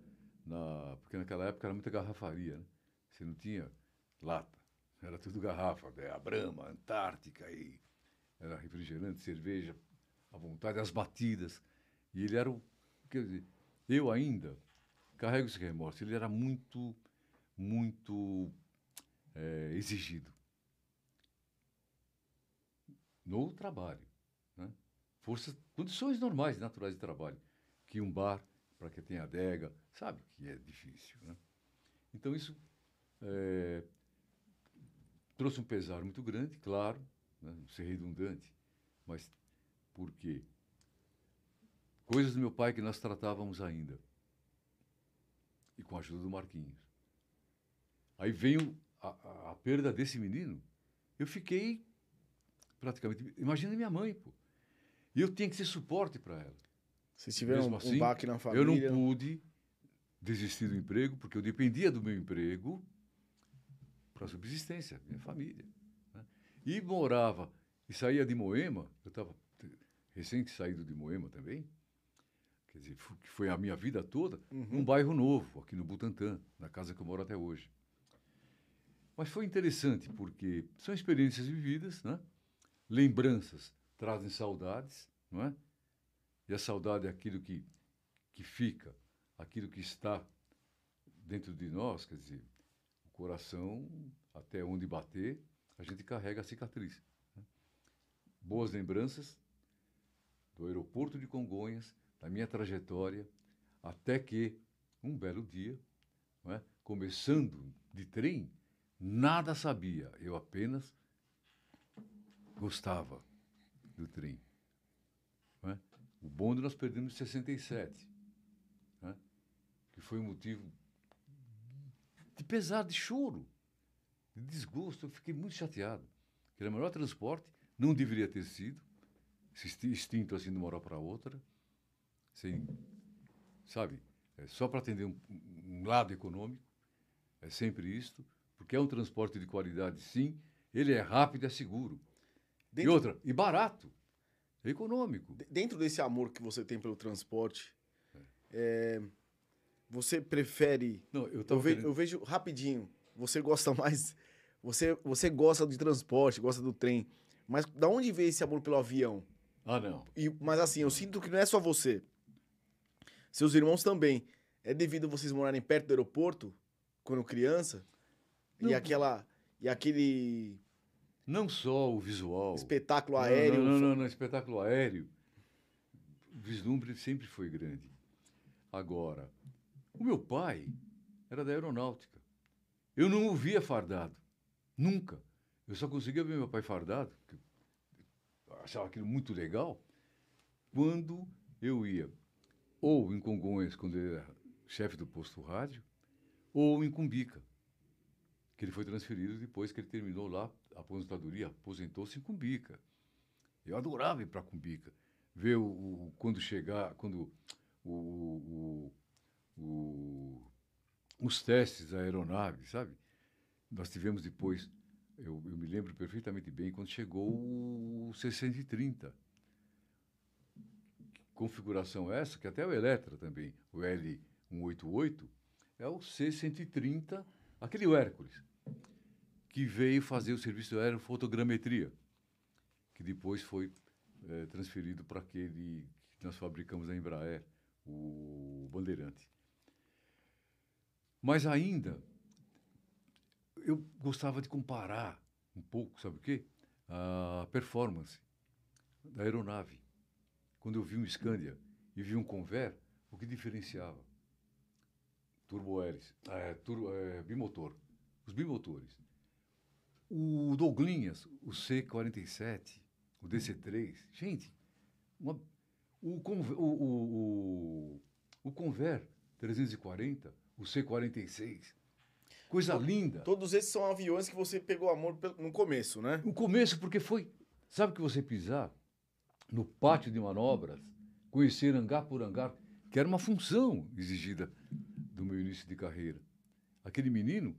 na, Porque naquela época era muita garrafaria, né? Você não tinha lata, era tudo garrafa, né? a Brahma, Antártica, e era refrigerante, cerveja, à vontade, as batidas. E ele era o. Quer dizer, eu ainda carrego esse remorso. Ele era muito, muito é, exigido no trabalho. Né? Forças, condições normais, naturais de trabalho. Que um bar, para que tenha adega, sabe que é difícil. Né? Então, isso é, trouxe um pesar muito grande, claro, né? ser redundante, mas por quê? Coisas do meu pai que nós tratávamos ainda. E com a ajuda do Marquinhos. Aí veio a, a, a perda desse menino. Eu fiquei praticamente. Imagina minha mãe, pô. E eu tinha que ser suporte para ela. Vocês tiveram um, assim, um baque na família? Eu não pude desistir do emprego, porque eu dependia do meu emprego para subsistência, minha família. Né? E morava, e saía de Moema, eu estava recém saído de Moema também, quer dizer, que foi a minha vida toda, uhum. num bairro novo, aqui no Butantã, na casa que eu moro até hoje. Mas foi interessante, porque são experiências vividas, né? lembranças trazem saudades, não é? E a saudade é aquilo que, que fica, aquilo que está dentro de nós, quer dizer, o coração, até onde bater, a gente carrega a cicatriz. Né? Boas lembranças do aeroporto de Congonhas, da minha trajetória, até que, um belo dia, é? começando de trem, nada sabia, eu apenas gostava do trem. É? O bonde nós perdemos em 67, é? que foi um motivo de pesar, de choro, de desgosto. Eu fiquei muito chateado. Que era o melhor transporte, não deveria ter sido, esse instinto assim de uma hora para outra, sem, sabe, é só para atender um, um lado econômico, é sempre isto, porque é um transporte de qualidade, sim, ele é rápido é seguro. Dentro... E outra, e barato, econômico. Dentro desse amor que você tem pelo transporte, é. É, você prefere. Não, eu, eu, ve... eu, vejo rapidinho. Você gosta mais. Você, você gosta de transporte, gosta do trem. Mas da onde veio esse amor pelo avião? Ah, não. E, mas assim, eu sinto que não é só você. Seus irmãos também. É devido a vocês morarem perto do aeroporto, quando criança? Não. E aquela. E aquele não só o visual. Espetáculo aéreo. Não, não, não, não, espetáculo aéreo. O vislumbre sempre foi grande. Agora, o meu pai era da aeronáutica. Eu não o via fardado. Nunca. Eu só conseguia ver meu pai fardado, que eu achava aquilo muito legal, quando eu ia ou em Congonhas, quando ele era chefe do posto rádio, ou em Cumbica, que ele foi transferido depois que ele terminou lá a aposentadoria, aposentou-se em Cumbica. Eu adorava ir para Cumbica, ver o, o, quando chegar, quando o, o, os testes da aeronave, sabe? Nós tivemos depois, eu, eu me lembro perfeitamente bem, quando chegou o C-130. Configuração essa, que até é o Eletra também, o L188, é o C-130, aquele Hércules que veio fazer o serviço de aerofotogrametria, que depois foi é, transferido para aquele que nós fabricamos na Embraer, o Bandeirante. Mas ainda, eu gostava de comparar um pouco, sabe o quê? A performance da aeronave. Quando eu vi um Scandia e vi um Convair, o que diferenciava? Turbo hélice, é, turbo, é, bimotor os bimotores. O Douglinhas, o C47, o DC3, gente, uma, o, o, o, o Conver 340, o C46, coisa linda. Todos esses são aviões que você pegou amor no começo, né? No começo, porque foi. Sabe que você pisar no pátio de manobras, conhecer hangar por hangar, que era uma função exigida do meu início de carreira. Aquele menino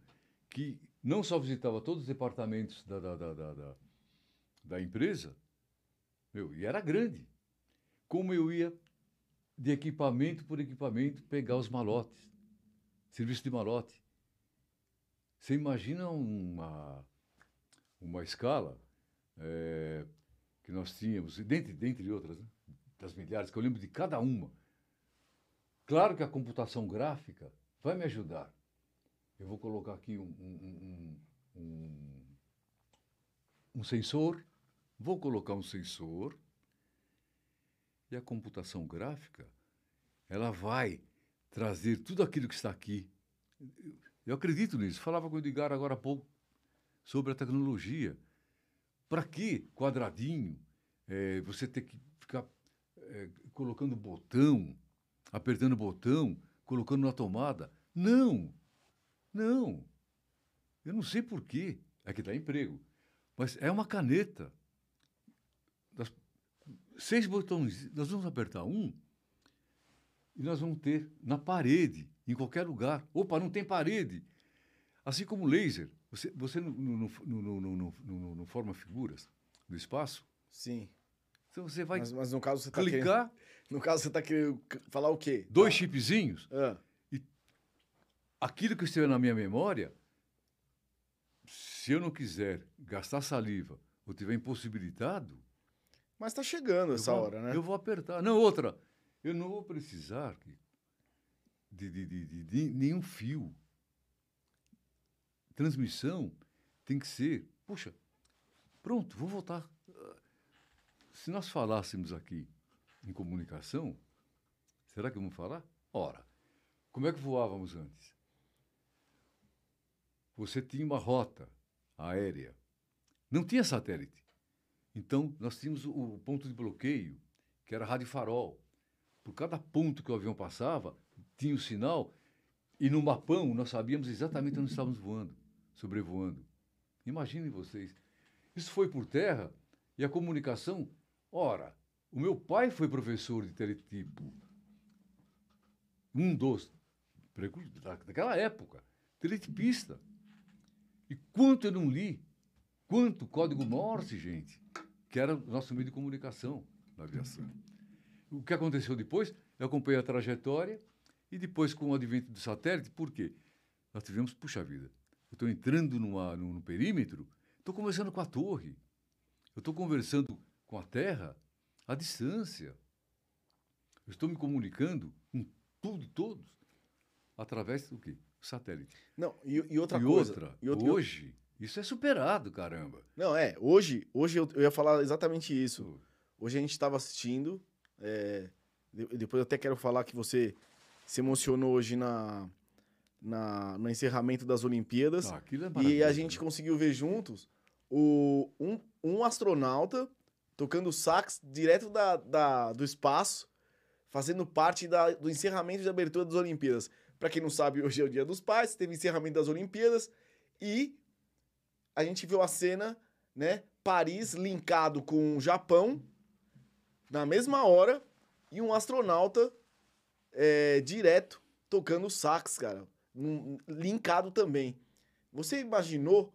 que não só visitava todos os departamentos da, da, da, da, da empresa, meu, e era grande, como eu ia de equipamento por equipamento pegar os malotes, serviço de malote. Você imagina uma, uma escala é, que nós tínhamos, dentre, dentre outras, né, das milhares, que eu lembro de cada uma. Claro que a computação gráfica vai me ajudar. Eu vou colocar aqui um, um, um, um, sensor, vou colocar um sensor, e a computação gráfica, ela vai trazer tudo aquilo que está aqui. Eu acredito nisso. Falava com o Edgar agora há pouco sobre a tecnologia. Para que quadradinho? É, você ter que ficar é, colocando botão, apertando botão, colocando na tomada. Não! Não! Eu não sei por quê. É que dá emprego. Mas é uma caneta. Das seis botões. Nós vamos apertar um e nós vamos ter na parede, em qualquer lugar. Opa, não tem parede. Assim como laser. Você, você não, não, não, não forma figuras do espaço? Sim. Então você vai mas, mas no caso você tá clicar. Querendo, no caso você está querendo falar o quê? Dois ah. chipzinhos. Ah. E aquilo que estiver na minha memória, se eu não quiser gastar saliva ou tiver impossibilitado. Mas está chegando essa vou, hora, né? Eu vou apertar. Não, outra. Eu não vou precisar de, de, de, de, de nenhum fio. Transmissão tem que ser. Puxa, pronto, vou voltar se nós falássemos aqui em comunicação, será que vamos falar? Ora, como é que voávamos antes? Você tinha uma rota aérea, não tinha satélite. Então, nós tínhamos o ponto de bloqueio, que era rádio farol. Por cada ponto que o avião passava, tinha o sinal, e no mapão nós sabíamos exatamente onde estávamos voando, sobrevoando. Imaginem vocês. Isso foi por terra e a comunicação Ora, o meu pai foi professor de teletipo. Um dos, daquela época, teletipista. E quanto eu não li, quanto código Morse, gente, que era o nosso meio de comunicação na aviação. O que aconteceu depois? Eu acompanhei a trajetória e depois, com o advento do satélite, por quê? Nós tivemos, puxa vida, eu estou entrando numa, num, num perímetro, estou conversando com a torre, eu estou conversando com a Terra à distância. Eu estou me comunicando com tudo e todos através do quê? Satélite. Não, e, e outra e coisa. Outra, e outra, hoje, isso é superado, caramba. Não, é. Hoje, hoje eu, eu ia falar exatamente isso. Hoje a gente estava assistindo. É, depois eu até quero falar que você se emocionou hoje na, na, no encerramento das Olimpíadas. Ah, é e a gente né? conseguiu ver juntos o, um, um astronauta tocando sax direto da, da, do espaço, fazendo parte da, do encerramento de abertura das Olimpíadas. Para quem não sabe, hoje é o Dia dos Pais, teve encerramento das Olimpíadas e a gente viu a cena, né? Paris linkado com o Japão na mesma hora e um astronauta é, direto tocando sax, cara. Um, linkado também. Você imaginou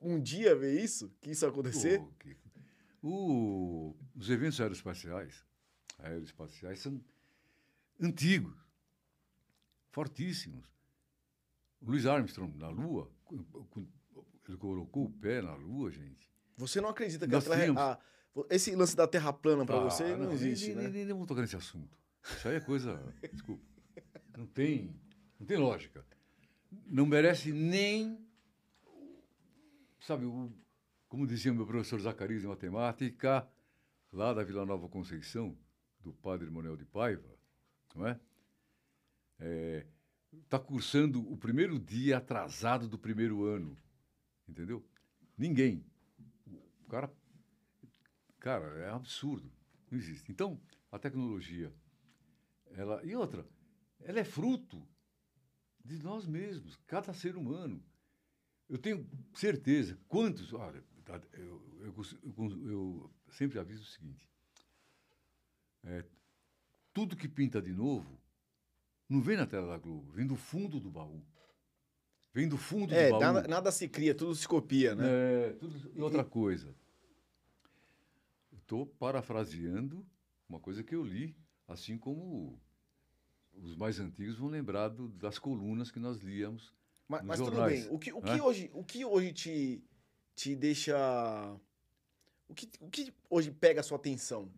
um dia ver isso? Que isso acontecer? Oh, que o, os eventos aeroespaciais, aeroespaciais são antigos, fortíssimos. O Louis Armstrong na Lua, ele colocou o pé na Lua, gente. Você não acredita que a, tínhamos... a, esse lance da Terra plana para ah, você não, não existe, nem, né? Nem, nem, nem vamos tocar nesse assunto. Isso aí é coisa, desculpa, não tem, não tem lógica. Não merece nem, sabe, o, como dizia meu professor Zacarias de matemática, lá da Vila Nova Conceição, do padre Manuel de Paiva, não é? é está cursando o primeiro dia atrasado do primeiro ano. Entendeu? Ninguém. O cara. Cara, é absurdo. Não existe. Então, a tecnologia. Ela, e outra, ela é fruto de nós mesmos, cada ser humano. Eu tenho certeza, quantos. Olha, tá, eu, eu, eu, eu sempre aviso o seguinte: é, tudo que pinta de novo não vem na tela da Globo, vem do fundo do baú. Vem do fundo é, do baú. Nada, nada se cria, tudo se copia, né? É, tudo, e outra coisa. Estou parafraseando uma coisa que eu li, assim como os mais antigos vão lembrar do, das colunas que nós líamos. Mas, mas tudo bem. O que, o que, hoje, o que hoje te, te deixa. O que, o que hoje pega a sua atenção?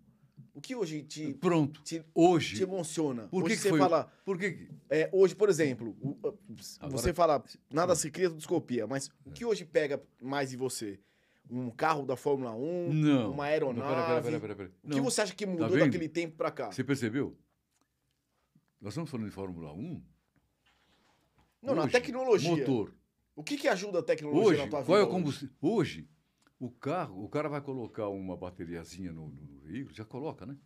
O que hoje te. Pronto. Te, hoje. Te emociona? Por que hoje que você foi? fala. Por que. É, hoje, por exemplo, o, Agora- você fala, nada se cria, tudo se copia, mas o que hoje pega mais em você? Um carro da Fórmula 1? Não. Uma Não, aeronave? pera, pera, pera, pera. O que Não. você acha que mudou vendo? daquele tempo pra cá? Você percebeu? Nós estamos falando de Fórmula 1. Não, na Hoje, tecnologia. Motor. O que, que ajuda a tecnologia Hoje, na tua vida? qual é o hoje? combustível? Hoje, o carro, o cara vai colocar uma bateriazinha no, no- no veículo, já coloca, né?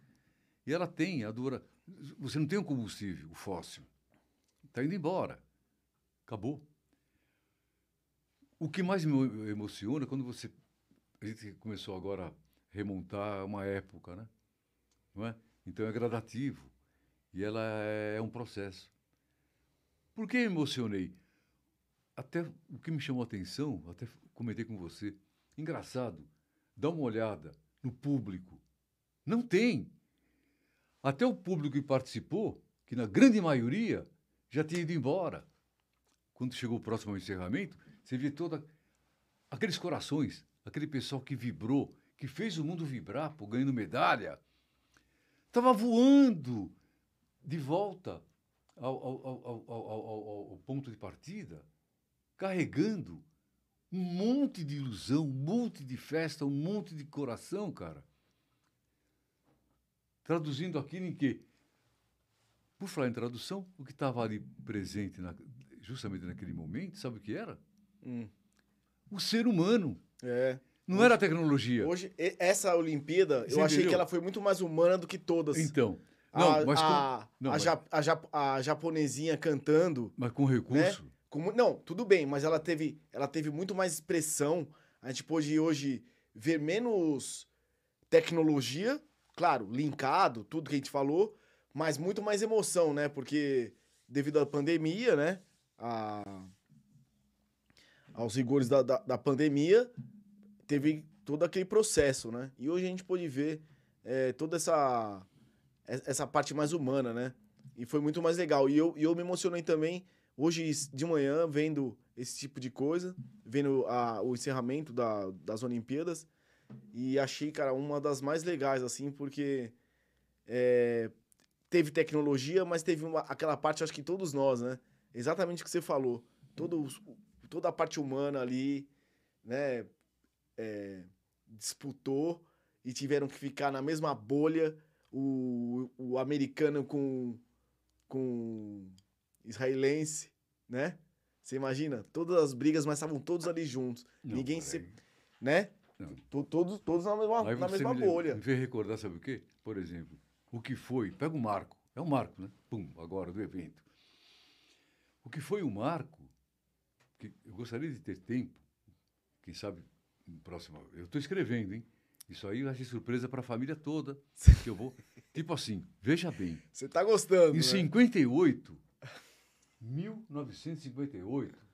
E ela tem a dura. Você não tem um combustível, o fóssil. Está indo embora. Acabou. O que mais me emociona é quando você. A gente começou agora a remontar uma época, né? Não é? Então é gradativo. E ela é um processo. Por que emocionei? Até o que me chamou a atenção, até comentei com você. Engraçado, dá uma olhada no público. Não tem. Até o público que participou, que na grande maioria já tinha ido embora. Quando chegou o próximo encerramento, você vê toda aqueles corações, aquele pessoal que vibrou, que fez o mundo vibrar, pô, ganhando medalha. Estava voando de volta ao- ao- ao- ao- ao ponto de partida, carregando um monte de ilusão, um monte de festa, um monte de coração, cara. Traduzindo aquilo em quê? Por falar em tradução, o que estava ali presente na- justamente naquele momento, sabe o que era? Hum, O ser humano. é. Não era a tecnologia. Hoje, essa Olimpíada, Você eu achei entendeu? que ela foi muito mais humana do que todas. Então. Não, a, mas, a, com, não, a, mas, ja- a ja- a japonesinha cantando. mas com recurso. com mu- não, tudo bem, mas ela teve, ela teve muito mais expressão. A gente pôde hoje ver menos tecnologia, claro, linkado, tudo que a gente falou, mas muito mais emoção, né? Porque devido à pandemia, né? A, aos rigores da, da, da pandemia, teve todo aquele processo, né? E hoje a gente pôde ver é, toda essa, essa parte mais humana, né? E foi muito mais legal. E eu, e eu me emocionei também hoje de manhã vendo esse tipo de coisa, vendo a, o encerramento da, das Olimpíadas. E achei, cara, uma das mais legais, assim, porque é, teve tecnologia, mas teve uma- aquela parte, acho que todos nós, né? Exatamente o que você falou. Todo, toda a parte humana ali, né? é, disputou e tiveram que ficar na mesma bolha o, o americano com, com israelense, né? Você imagina? Todas as brigas, mas estavam todos ali juntos. Não, Ninguém se. Né? Não. Todos, todos na mesma, Aí na mesma me, bolha. me fez recordar, sabe o quê? Por exemplo, o que foi. Pega o marco. É um marco, né? Pum, agora do evento. O que foi o marco, que eu gostaria de ter tempo, quem sabe, próximo. Eu estou escrevendo, hein? Isso aí vai ser surpresa para a família toda. Que eu vou. tipo assim, veja bem. Você tá gostando, Em né? 58, 1958,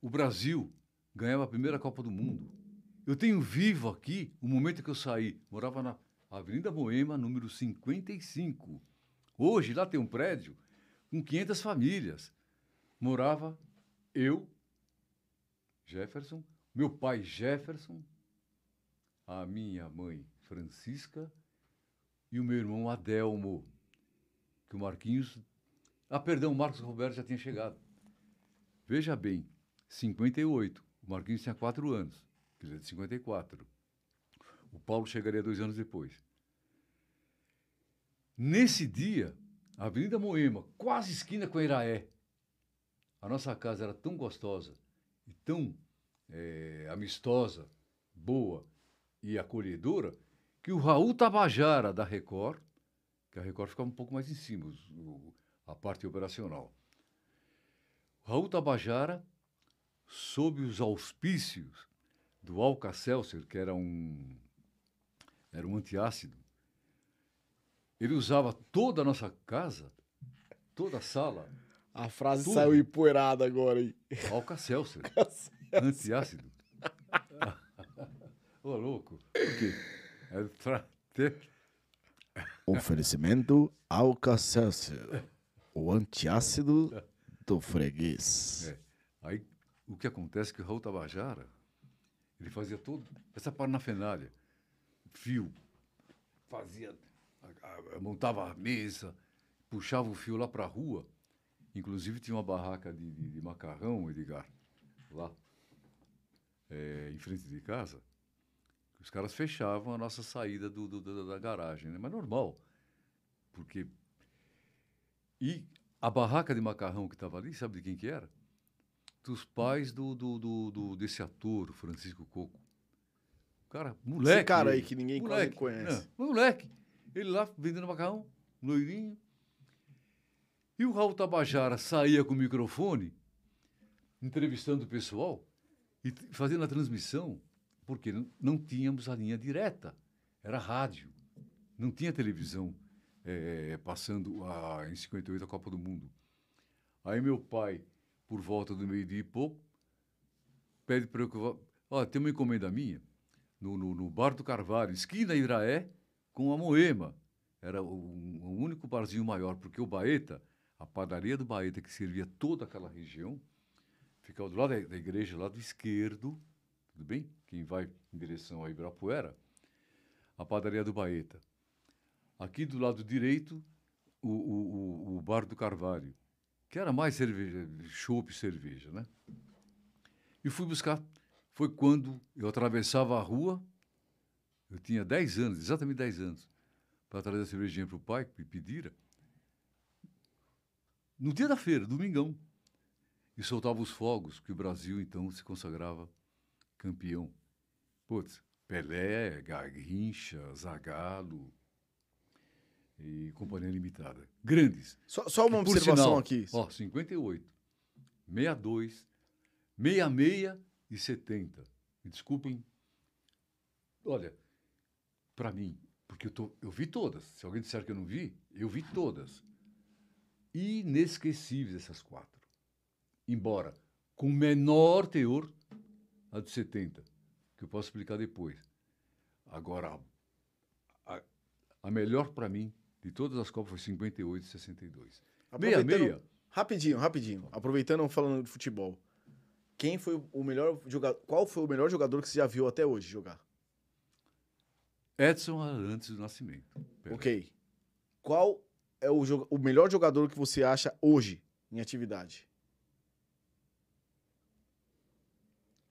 o Brasil ganhava a primeira Copa do Mundo. Eu tenho vivo aqui o momento que eu saí. Morava na Avenida Moema, número 55. Hoje lá tem um prédio com 500 famílias. Morava eu, Jefferson, meu pai Jefferson, a minha mãe Francisca e o meu irmão Adelmo, que o Marquinhos. Ah, perdão, o Marcos Roberto já tinha chegado. Veja bem, 58. O Marquinhos tinha quatro anos, quer dizer, de 54. O Paulo chegaria dois anos depois. Nesse dia, Avenida Moema, quase esquina com a Iraé. A nossa casa era tão gostosa e tão eh, amistosa, boa e acolhedora, que o Raul Tabajara, da Record, que a Record ficava um pouco mais em cima, o- a parte operacional. Raul Tabajara, sob os auspícios do Alka-Seltzer, que era um, era um antiácido, ele usava toda a nossa casa, toda a sala, A frase Tudo. saiu empoeirada agora aí. Alka-Seltzer, antiácido. Ô, louco, por quê? É pra ter... Oferecimento Alka-Seltzer, o antiácido do freguês. É. Aí, o que acontece é que o Raul Tabajara, ele fazia todo essa parnafenália, fio, fazia, montava a mesa, puxava o fio lá para a rua, inclusive tinha uma barraca de, de- de macarrão, Edgar, lá, é, em frente de casa, os caras fechavam a nossa saída do, do- da, da garagem, né? mas normal, porque... E a barraca de macarrão que estava ali, sabe de quem que era? Dos pais do, do, do, do- desse ator, Francisco Coco. Cara, moleque. Esse cara aí que ninguém moleque, conhece. é, moleque. Ele lá vendendo macarrão, loirinho. E o Raul Tabajara saía com o microfone, entrevistando o pessoal e fazendo a transmissão, porque não, tínhamos a linha direta, era rádio, não tinha televisão eh, passando a, em 58 a Copa do Mundo. Aí meu pai, por volta do meio-dia e pouco, pede para eu. Olha, tem uma encomenda minha no, no, no Bar do Carvalho, esquina Iraé, com a Moema. Era o, o único barzinho maior, porque o Baeta, a padaria do Baeta, que servia toda aquela região, ficava do lado da, da igreja, lado esquerdo, tudo bem? Vai em direção a Ibirapuera, a padaria do Baeta. Aqui do lado direito, o, o, o, Bar do Carvalho, que era mais cerveja, chopp cerveja, né? E fui buscar. Foi quando eu atravessava a rua, eu tinha 10 anos, exatamente 10 anos, para trazer a cervejinha para o pai, que me pedira. No dia da feira, domingão. E soltava os fogos, que o Brasil então se consagrava campeão. Putz, Pelé, Garrincha, Zagallo e Companhia Limitada. Grandes. Só, só uma Que, observação sinal, aqui. Ó, 58, 62, 66 e 70. Me desculpem. Olha, para mim, porque eu, tô, eu vi todas. Se alguém disser que eu não vi, eu vi todas. Inesquecíveis essas quatro. Embora com menor teor a de 70, que eu posso explicar depois. Agora, a, a melhor para mim de todas as Copas foi 58 e 62. Meia, meia. Rapidinho, rapidinho. Aproveitando falando de futebol. Quem foi o melhor jogador? Qual foi o melhor jogador que você já viu até hoje jogar? Edson antes do nascimento. Pelé. Ok. Qual é o, o melhor jogador que você acha hoje em atividade?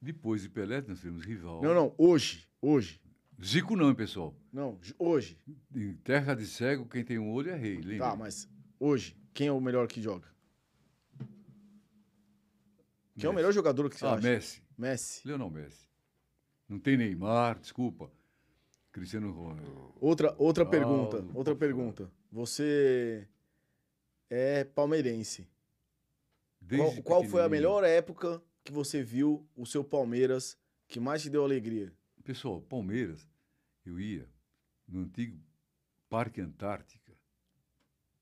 Depois de Pelé, nós temos rival. Não, não, hoje. Hoje. Zico não, hein, pessoal. Não, hoje. Em terra de cego, quem tem um olho é rei. Lembra? Tá, mas hoje, quem é o melhor que joga? Quem é o Messi. melhor jogador que você Ah, acha? Messi. Messi. Leonel Messi. Não tem Neymar, desculpa. Cristiano Ronaldo. Outra, outra Ronaldo, pergunta, outra pergunta. Você é palmeirense. Desde Qual, qual foi a melhor época que você viu o seu Palmeiras que mais te deu alegria? Pessoal, Palmeiras, eu ia no antigo Parque Antártica,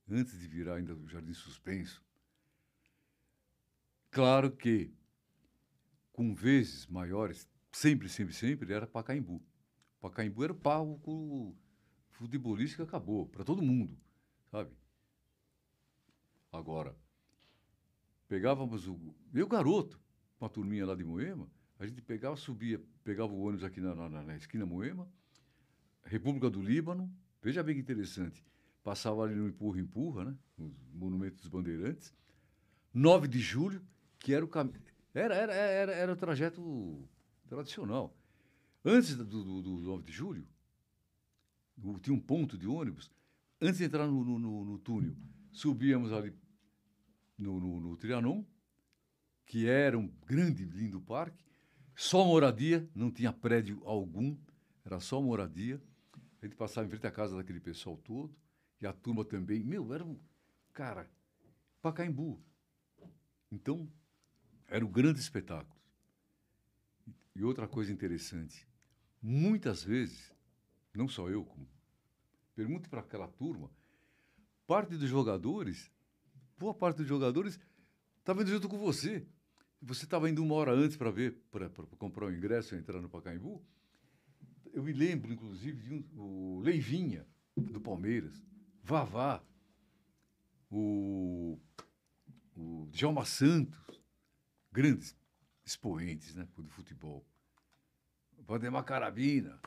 antes de virar ainda o Jardim Suspenso. Claro que, com vezes maiores, sempre, sempre, sempre, era Pacaembu. Pacaembu era o palco futebolístico acabou, para todo mundo, sabe? Agora, pegávamos o. Eu, garoto, uma turminha lá de Moema, a gente pegava, subia, pegava o ônibus aqui na, na- na esquina Moema, República do Líbano, veja bem que interessante, passava ali no Empurra Empurra, né? Os Monumentos dos Bandeirantes, 9 de julho, que era o caminho. Era, era, era, era o trajeto tradicional. Antes do, do, do 9 de julho, tinha um ponto de ônibus, antes de entrar no, no, no- no túnel, subíamos ali no, no, no Trianon, que era um grande, lindo parque, só moradia, não tinha prédio algum, era só moradia. A gente passava em frente à casa daquele pessoal todo, e a turma também. Meu, era um. Cara, Pacaembu. Então, era um grande espetáculo. E outra coisa interessante, muitas vezes, não só eu, como, pergunte para aquela turma, parte dos jogadores, boa parte dos jogadores, estava indo junto com você. Você estava indo uma hora antes para ver, para comprar o ingresso e entrar no Pacaembu. Eu me lembro, inclusive, de um, o Leivinha, do Palmeiras, Vavá, o, o Djalma Santos, grandes expoentes né, do futebol. Valdemar Carabina,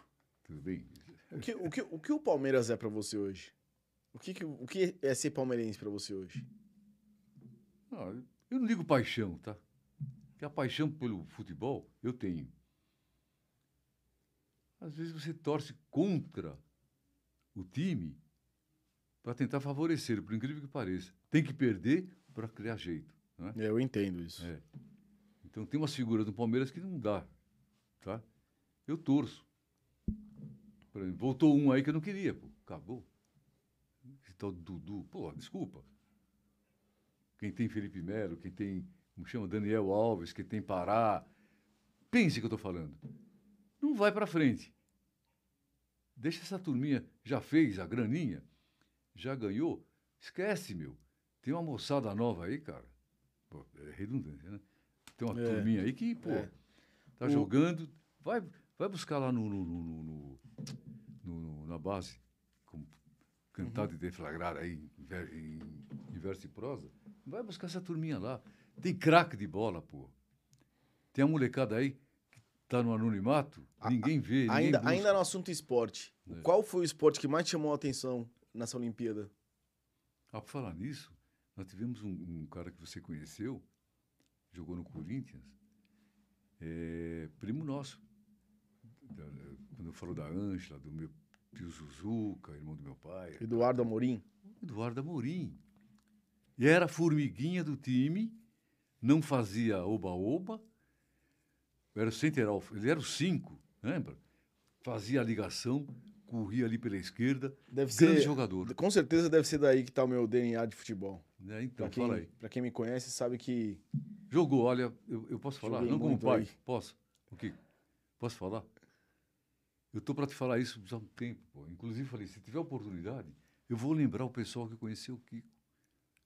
tudo bem? O que o, que, o, que o Palmeiras é para você hoje? O que, o que é ser palmeirense para você hoje? Ah, eu não digo paixão, tá? Porque a paixão pelo futebol eu tenho. Às vezes você torce contra o time para tentar favorecer, por incrível que pareça. Tem que perder para criar jeito. Não é? é? Eu entendo isso. É. Então tem umas figuras do Palmeiras que não dá. Tá? Eu torço. Por exemplo, voltou um aí que eu não queria, pô. Acabou. Esse tal Dudu. Pô, desculpa. Quem tem Felipe Melo, quem tem, como chama, Daniel Alves, quem tem Pará. Pense o que eu estou falando. Não vai para frente. Deixa essa turminha, já fez a graninha, já ganhou. Esquece, meu. Tem uma moçada nova aí, cara. Pô, é redundante, né? Tem uma é. turminha aí que, pô, é. tá o... jogando. Vai, vai buscar lá no, no, no, no na base, como cantado uhum. e deflagrado aí, em, em verso e prosa. Vai buscar essa turminha lá. Tem craque de bola, pô. Tem a molecada aí que tá no anonimato, a, ninguém vê, ninguém ainda, busca. ainda no assunto esporte, é. qual foi o esporte que mais chamou a atenção nessa Olimpíada? Ah, por falar nisso, nós tivemos um, um cara que você conheceu, jogou no Corinthians, é, primo nosso. quando eu falo da Ângela, do meu tio Zuzuca, irmão do meu pai. Eduardo Amorim? Eduardo Amorim. E era formiguinha do time, não fazia oba-oba, era o central, ele era o cinco, lembra? Fazia a ligação, corria ali pela esquerda. Deve grande ser, jogador. Com certeza deve ser daí que está o meu DNA de futebol. É, então, pra quem, fala aí. Pra quem me conhece, sabe que. Jogou, olha, eu, eu posso falar? Não como pai. Aí. Posso? O quê? Posso falar? Eu tô para te falar isso já há um tempo. Pô. Inclusive, falei: se tiver oportunidade, eu vou lembrar o pessoal que conheceu o Kiko.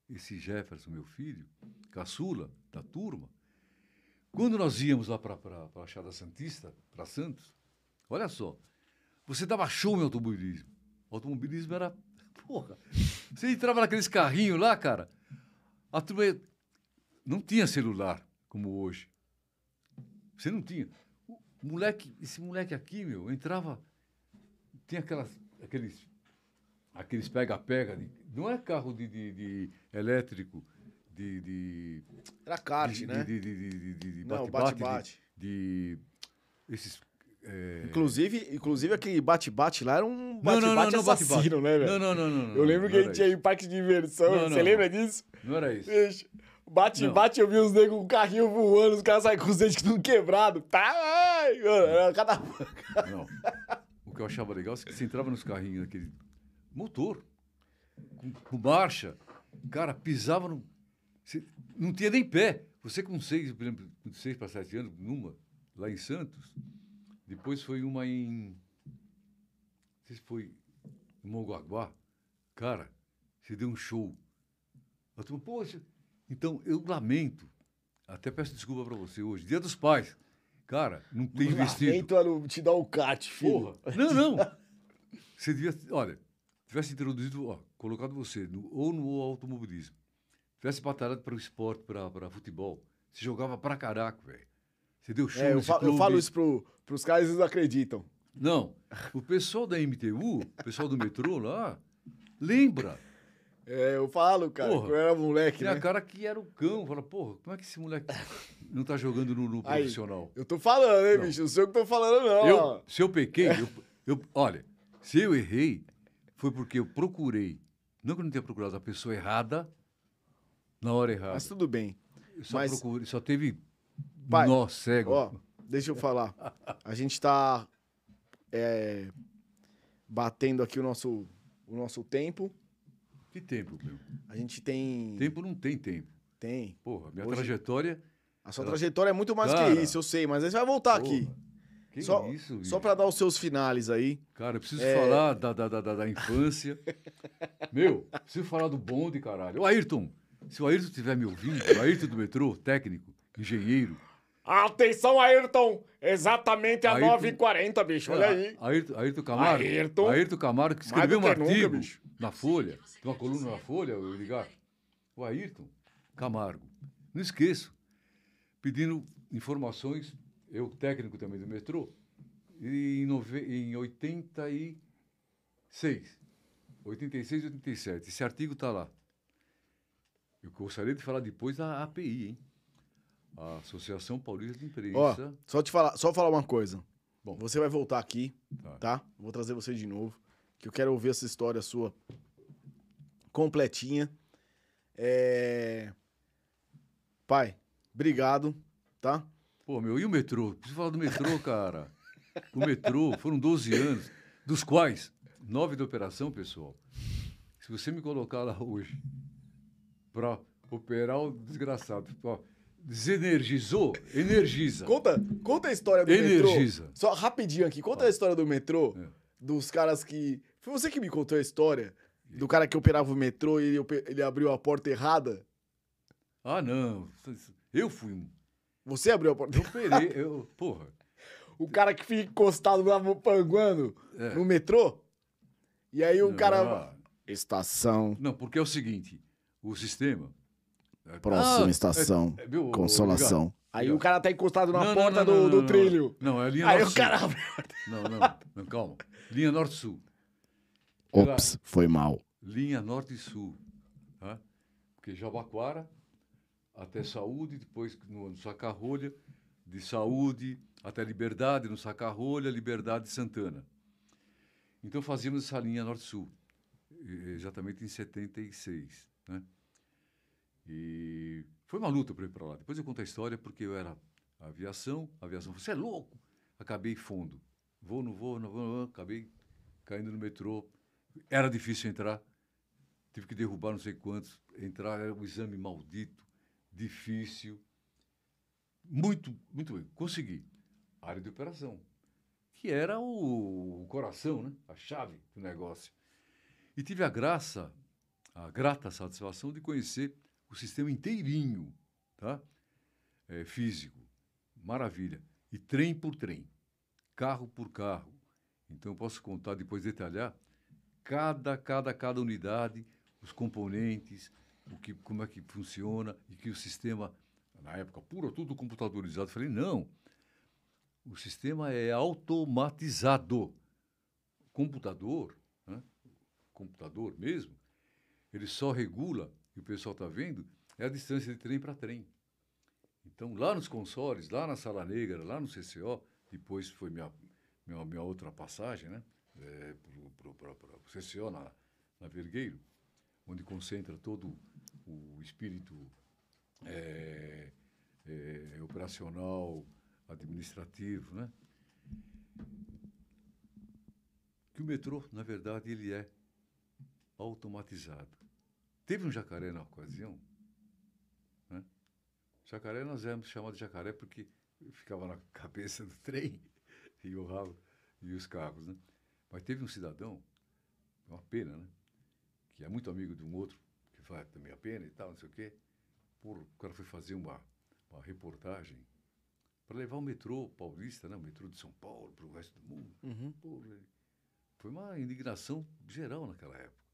Esse Jefferson, meu filho, caçula da turma. Quando nós íamos lá para a Baixada Santista, para Santos, olha só, você dava show em automobilismo. O automobilismo era. Porra. Você entrava naqueles carrinhos lá, cara. A turma não tinha celular como hoje. Você não tinha. O moleque, esse moleque aqui, meu, entrava. Tinha aquelas, aqueles. Aqueles pega-pega. Não é carro de, de, de elétrico, de, de. Era kart, de, né? De, de, de bate-bate. De, esses é... Inclusive, inclusive, aquele bate-bate lá era um bate-bate assassino, né, velho? Não, não, não, não. Eu lembro que a gente ia em parque de diversão. Não, você lembra disso? Não era isso. Bate-bate, eu vi os negros com o carrinho voando, os caras saem com os dentes tudo quebrado. Tá, ai, mano, cada... Não. O que eu achava legal é que você entrava nos carrinhos, aquele motor, com, com marcha, cara, pisava no... Não tinha nem pé. Você com seis, por exemplo, com seis para sete anos, numa, lá em Santos, depois foi uma em. Não sei se foi em Mongaguá. Cara, você deu um show. Eu tô, poxa. Então, eu lamento. Até peço desculpa para você hoje. Dia dos pais. Cara, não tem vestido. Lamento te dar o cat, filho. Porra. Não, não. Você devia. Olha, tivesse introduzido, ó, colocado você no, ou no automobilismo, tivesse batalhado para o esporte, para futebol, você jogava pra caraca, velho. Você deu show é, eu, fa eu falo isso pro, pros caras e eles acreditam. Não. O pessoal da MTU, o pessoal do metrô lá, lembra. É, eu falo, cara, porra, eu era moleque, Tem né? a cara que era o cão. Fala, porra, como é que esse moleque não tá jogando no, no Aí, profissional? Eu tô falando, hein, não. bicho? Não sei o que tô falando, não. Eu, se eu pequei, eu, eu, olha, se eu errei, foi porque eu procurei Não que eu não tenha procurado a pessoa errada na hora errada. Mas tudo bem. só, mas- procurei, só teve Pai, nó cego. Ó, deixa eu falar. A gente tá é, batendo aqui o nosso, o nosso tempo. Que tempo, meu? A gente tem. Tempo não tem tempo. Tem. Porra, minha Hoje- trajetória. A sua Ela- trajetória é muito mais Cara. que isso, eu sei, mas aí você vai voltar aqui. Que Só, isso, só bicho? pra dar os seus finales aí. Cara, eu preciso É. falar da, da, da, da- infância. Meu, preciso falar do bonde, caralho. O Ayrton, se o Ayrton estiver me ouvindo, o Ayrton do metrô, técnico, engenheiro. Atenção, Ayrton! Exatamente a Ayrton- 9h40, bicho. Olha aí. Ayrton, Ayrton Camargo. Ayrton. Ayrton Camargo, que escreveu um nunca, artigo bicho. na Folha. Tem uma coluna na Folha, eu ligar. O Ayrton Camargo. Não esqueço. Pedindo informações, eu técnico também do metrô, e em, nove, em 86. 86 e 87. Esse artigo está lá. Eu gostaria de falar depois da API, hein? A Associação Paulista de Imprensa. Ó, só te falar, só falar uma coisa. Bom. Você vai voltar aqui, Tá. tá? Vou trazer você de novo, que eu quero ouvir essa história sua completinha. É... Pai, obrigado, tá? Pô, meu, e o metrô? Preciso falar do metrô, cara. O metrô, foram 12 anos, dos quais nove de operação, pessoal. Se você me colocar lá hoje para operar o desgraçado, desenergizou, energiza. Conta, conta a história do Energiza. metrô. Só rapidinho aqui, conta a história do metrô, É. dos caras que... Foi você que me contou a história do cara que operava o metrô e ele, ele abriu a porta errada? Ah, não. Eu fui um. Você abriu a porta Eu operei, eu, porra. O cara que fica encostado lá no panguando, É. no metrô. E aí o Não, cara... Estação... Não, porque é o seguinte, o sistema... Próxima Ah, estação. é, é, meu, Consolação. obrigado. Aí Obrigado. o cara tá encostado na Não, porta não, do, do trilho. Não, é linha Aí o norte-sul. cara abre. Não, não, não, calma. Linha norte-sul. Ops, foi mal. Linha norte e sul. Tá? Porque Jabaquara até Saúde, depois no, no Sacarrolha, de Saúde até Liberdade, no Sacarrolha, Liberdade Santana. Então fazíamos essa linha norte-sul, exatamente em 76. Né? E foi uma luta para ir para lá. Depois eu conto a história, porque eu era aviação, aviação, você é louco! Acabei fundo. Vou, não vou, não vou, não acabei caindo no metrô. Era difícil entrar, tive que derrubar não sei quantos. Entrar era um exame maldito, difícil. Muito, muito bem. Consegui. Área de operação, que era o, coração, né? a chave do negócio. E tive a graça, a grata satisfação de conhecer o sistema inteirinho, tá? É, físico. Maravilha. E trem por trem, carro por carro. Então eu posso contar, depois detalhar, cada, cada, cada unidade, os componentes, o que, como é que funciona e que o sistema, na época, puro, tudo computadorizado. Falei, não, o sistema é automatizado. Computador, né? computador mesmo, ele só regula, e o pessoal está vendo, é a distância de trem para trem. Então, lá nos consoles, lá na Sala Negra, lá no CCO, depois foi minha, minha, minha outra passagem, né? É, para o CCO na, na Vergueiro, onde concentra todo o espírito é, é, operacional, administrativo, né? Que o metrô, na verdade, ele é automatizado. Teve um jacaré na ocasião, né? Jacaré nós éramos chamados de jacaré porque ficava na cabeça do trem e o rabo e os carros, né? Mas teve um cidadão, uma pena, né? Que é muito amigo de um outro, faz também a pena e tal, não sei o quê. Por, o cara foi fazer uma, uma reportagem para levar o metrô paulista, né? o metrô de São Paulo, para o resto do mundo. Uhum. Pô, foi uma indignação geral naquela época.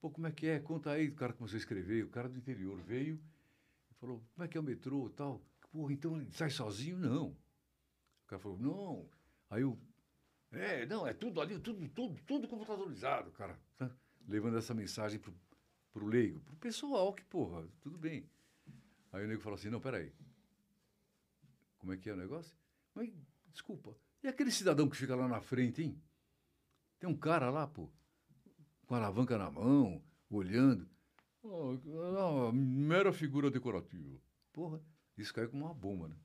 Pô, como é que é? Conta aí. O cara começou a escrever, o cara do interior veio e falou, como é que é o metrô e tal? Pô, então ele sai sozinho? Não. O cara falou, não. Aí o. É, não, é tudo ali, tudo, tudo, tudo computadorizado, cara. Tá? Levando essa mensagem pro, pro leigo, pro pessoal que, porra, tudo bem. Aí o nego falou assim, não, peraí. Como é que é o negócio? Mas, desculpa, e aquele cidadão que fica lá na frente, hein? Tem um cara lá, pô, com a alavanca na mão, olhando. Oh, mera figura decorativa. Porra, isso caiu como uma bomba, né?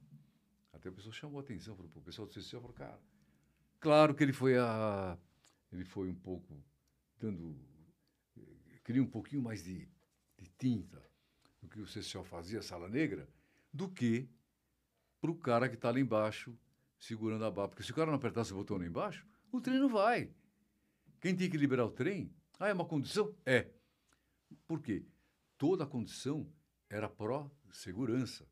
Até a pessoa chamou a atenção, falou, o pessoal do CCO falou, cara, claro que ele foi a. Ele foi um pouco dando. Queria um pouquinho mais de, de tinta do que o CCO fazia, Sala Negra, do que para o cara que está lá embaixo segurando a barra. Porque se o cara não apertasse o botão lá embaixo, o trem não vai. Quem tem que liberar o trem? Ah, é uma condição? É. Por quê? Toda a condição era pró-segurança.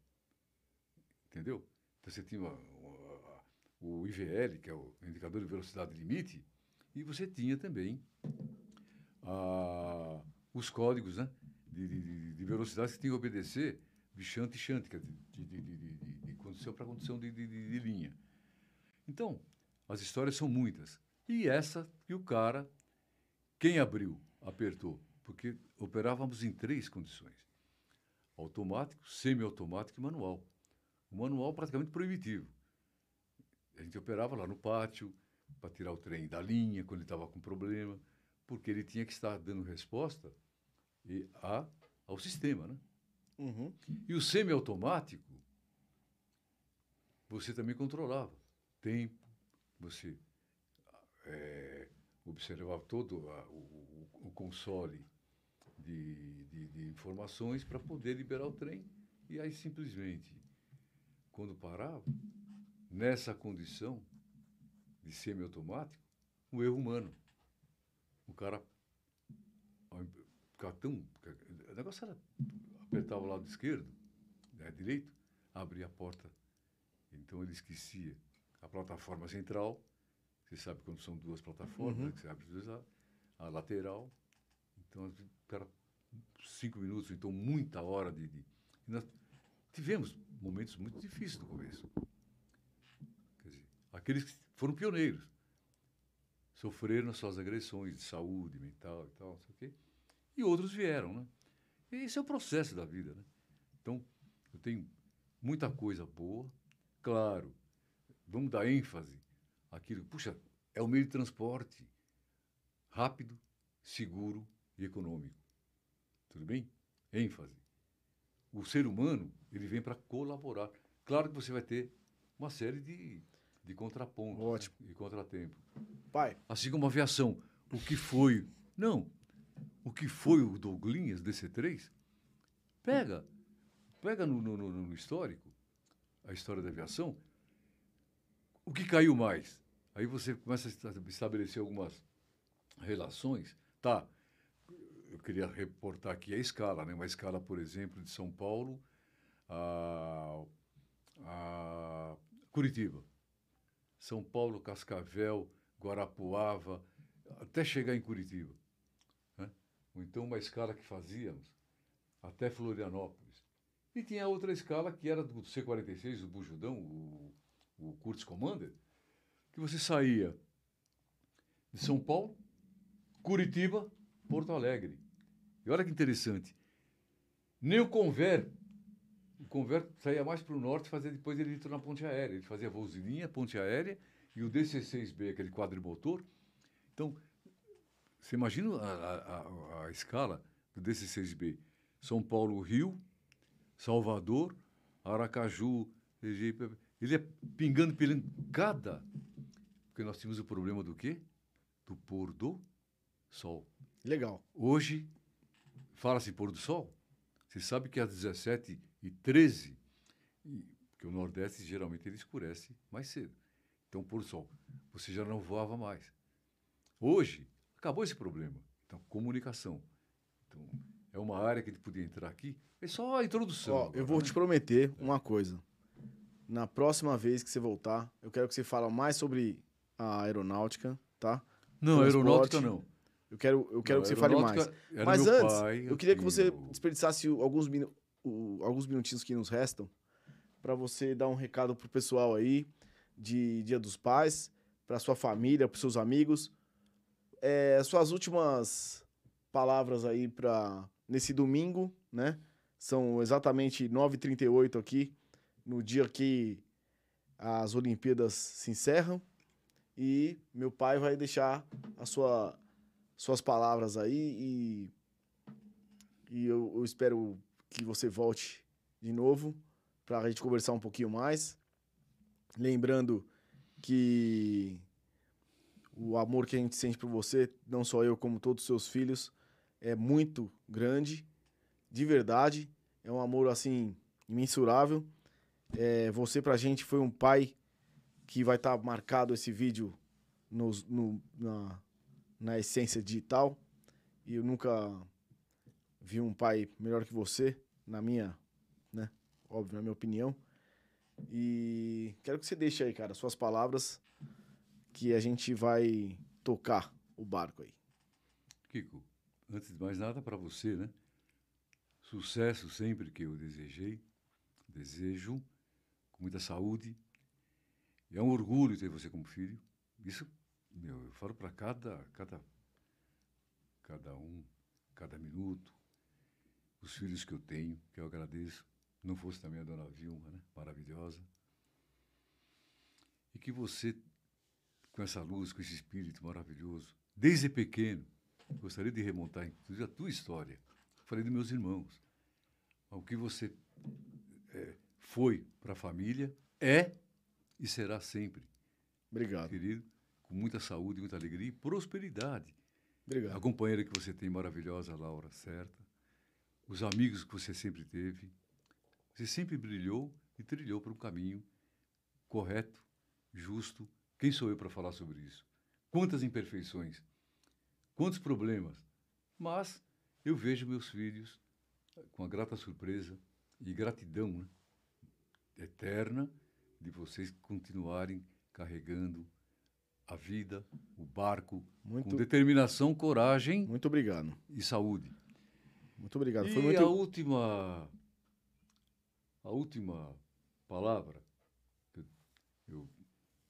Entendeu? Então você tinha uma, uma, o IVL, que é o indicador de velocidade limite, e você tinha também a, os códigos né, de, de, de que tinha que obedecer de chante e chante, de, de, de, de, condição para condição de linha. Então, as histórias são muitas. E essa que o cara, quem abriu, apertou, porque operávamos em três condições: automático, semiautomático e manual. O manual praticamente proibitivo. A gente operava lá no pátio para tirar o trem da linha quando ele estava com problema, porque ele tinha que estar dando resposta e a, ao sistema, né? Uhum. E o semiautomático, você também controlava tempo, você é, observava todo a, o, o, console de, de, de informações para poder liberar o trem. E aí, simplesmente, quando parava, nessa condição de semiautomático, o erro humano. O cara ficava tão. O negócio era apertava o lado esquerdo, né, direito, abria a porta. Então ele esquecia a plataforma central. Você sabe quando são duas plataformas, uhum. né, que você abre duas, a, lateral. Então, cara, cinco minutos, então muita hora de. de nós tivemos momentos muito difíceis no começo. Quer dizer, aqueles que foram pioneiros sofreram as suas agressões de saúde mental e tal, não sei o quê. E outros vieram, né? Esse é o processo da vida, né? Então, eu tenho muita coisa boa. Claro, vamos dar ênfase àquilo. Puxa, é o meio de transporte rápido, seguro e econômico. Tudo bem? ênfase. O ser humano, ele vem para colaborar. Claro que você vai ter uma série de, de contrapontos né? Ótimo. Né? e contratempos. Pai. Assim como a aviação. O que foi? Não, o que foi o Douglinhas DC3, pega, pega no, no, no, histórico, a história da aviação, o que caiu mais? Aí você começa a estabelecer algumas relações. Tá, eu queria reportar aqui a escala, né? uma escala, por exemplo, de São Paulo a, a Curitiba. São Paulo, Cascavel, Guarapuava, até chegar em Curitiba ou então uma escala que fazíamos até Florianópolis. E tinha outra escala que era do C-46, o Bujudão, o, o Kurtz Commander, que você saía de São Paulo, Curitiba, Porto Alegre. E olha que interessante, nem o Conver, o Conver saía mais para o norte, fazia depois ele entrou na ponte aérea. Ele fazia voos de linha, ponte aérea, e o DC-6B, aquele quadrimotor. Então, você imagina a, a, a escala do DC6B? São Paulo, Rio, Salvador, Aracaju, Regipe. Ele é pingando, pingando cada. Porque nós tínhamos o problema do quê? Do pôr do sol. Legal. Hoje, fala-se pôr do sol. Você sabe que às 17 e 13, porque o Nordeste geralmente ele escurece mais cedo. Então, do sol. Você já não voava mais. Hoje, Acabou esse problema. Então, comunicação. Então, é uma área que a gente podia entrar aqui. É só a introdução. Ó, agora, eu vou né? te prometer uma coisa. Na próxima vez que você voltar, eu quero que você fale mais sobre a aeronáutica, tá? Não, Transporte. aeronáutica não. Eu quero, eu quero não, que você fale mais. Mas antes, pai, eu queria que você desperdiçasse alguns, minu alguns minutinhos que nos restam para você dar um recado pro pessoal aí de Dia dos Pais, para sua família, para seus amigos é, suas últimas palavras aí para nesse domingo, né? São exatamente 9h38 aqui, no dia que as Olimpíadas se encerram. E meu pai vai deixar a sua, suas palavras aí e E eu, eu espero que você volte de novo para a gente conversar um pouquinho mais. Lembrando que o amor que a gente sente por você, não só eu, como todos os seus filhos, é muito grande, de verdade. É um amor, assim, imensurável. É, você, pra gente, foi um pai que vai estar tá marcado esse vídeo nos, no, na, na essência digital. E eu nunca vi um pai melhor que você, na minha, né? Óbvio, na minha opinião. E quero que você deixe aí, cara, suas palavras que a gente vai tocar o barco aí. Kiko, antes de mais nada, para você, né? Sucesso sempre que eu desejei, desejo, com muita saúde. É um orgulho ter você como filho. Isso, meu, eu falo para cada, cada, cada um, cada minuto. Os filhos que eu tenho, que eu agradeço. Não fosse também a dona Vilma, né? Maravilhosa. E que você com essa luz, com esse espírito maravilhoso. Desde pequeno, gostaria de remontar, inclusive, a tua história. Falei dos meus irmãos. O que você é, foi para a família é e será sempre. Obrigado. Querido, com muita saúde, muita alegria e prosperidade. Obrigado. A companheira que você tem maravilhosa, Laura, certa. Os amigos que você sempre teve. Você sempre brilhou e trilhou para um caminho correto, justo quem sou eu para falar sobre isso? Quantas imperfeições? Quantos problemas? Mas eu vejo meus filhos com a grata surpresa e gratidão né, eterna de vocês continuarem carregando a vida, o barco, muito, com determinação, coragem. Muito obrigado. E saúde. Muito obrigado. E muito... a última, a última palavra que eu, eu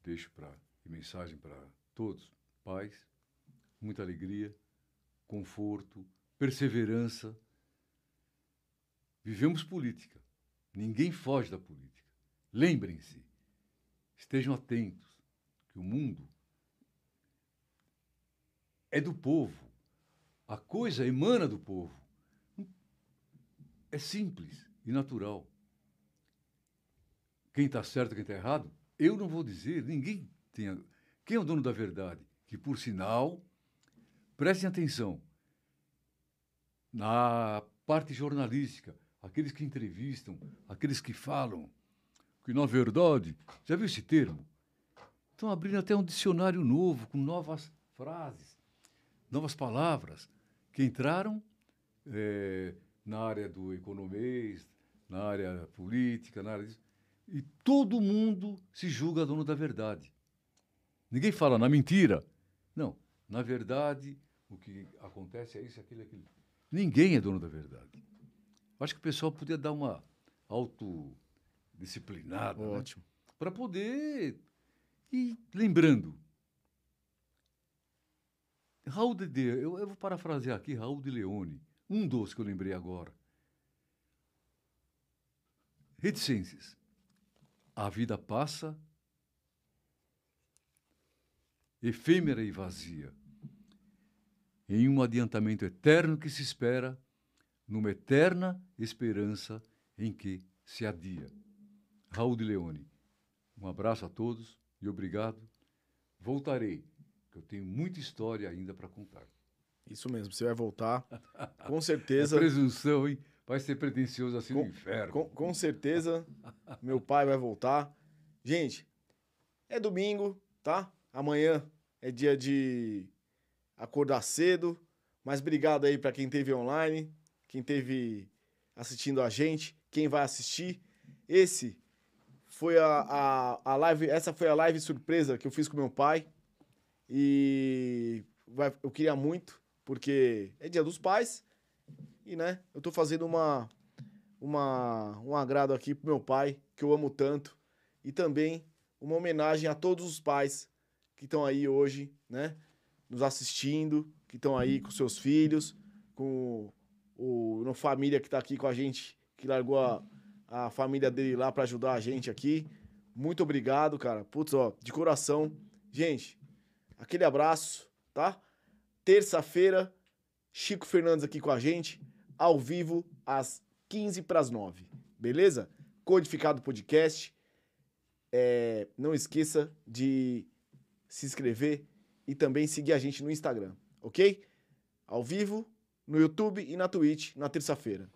deixo para e mensagem para todos: paz, muita alegria, conforto, perseverança. Vivemos política. Ninguém foge da política. Lembrem-se, estejam atentos, que o mundo é do povo. A coisa emana do povo. É simples e natural. Quem está certo, quem está errado, eu não vou dizer, ninguém tenha. Quem é o dono da verdade? Que, por sinal, prestem atenção, na parte jornalística, aqueles que entrevistam, aqueles que falam, que na verdade, já viu esse termo? Estão abrindo até um dicionário novo, com novas frases, novas palavras, que entraram é, na área do economês, na área política, na área disso, e todo mundo se julga dono da verdade. Ninguém fala na mentira. Não. Na verdade, o que acontece é isso, aquilo, aquilo. Ninguém é dono da verdade. Acho que o pessoal podia dar uma autodisciplinada. Né? Ótimo. Né? Para poder ir lembrando. Raul de, de eu, eu vou parafrasear aqui Raul de Leone, um dos que eu lembrei agora. Reticências. A vida passa efêmera e vazia, em um adiantamento eterno que se espera, numa eterna esperança em que se adia. Raul de Leone. Um abraço a todos e obrigado. Voltarei, que eu tenho muita história ainda para contar. Isso mesmo, você vai voltar. Com certeza. É presunção, hein? Vai ser pretencioso assim com, no inferno. Com, com certeza, meu pai vai voltar. Gente, é domingo, tá? Amanhã é dia de acordar cedo. Mas obrigado aí para quem teve online, quem teve assistindo a gente, quem vai assistir. Esse foi a, a, a live, essa foi a live surpresa que eu fiz com meu pai. E vai, eu queria muito, porque é dia dos pais. E, né, eu tô fazendo uma, uma, um agrado aqui pro meu pai, que eu amo tanto. E também uma homenagem a todos os pais que estão aí hoje, né? Nos assistindo, que estão aí com seus filhos, com o, o família que está aqui com a gente, que largou a, a família dele lá para ajudar a gente aqui. Muito obrigado, cara. Putz, ó, de coração. Gente, aquele abraço, tá? Terça-feira, Chico Fernandes aqui com a gente. ao vivo às 15 para as 9. Beleza? Codificado Podcast. É, não esqueça de se inscrever e também seguir a gente no Instagram, ok? Ao vivo, no YouTube e na Twitch na terça-feira.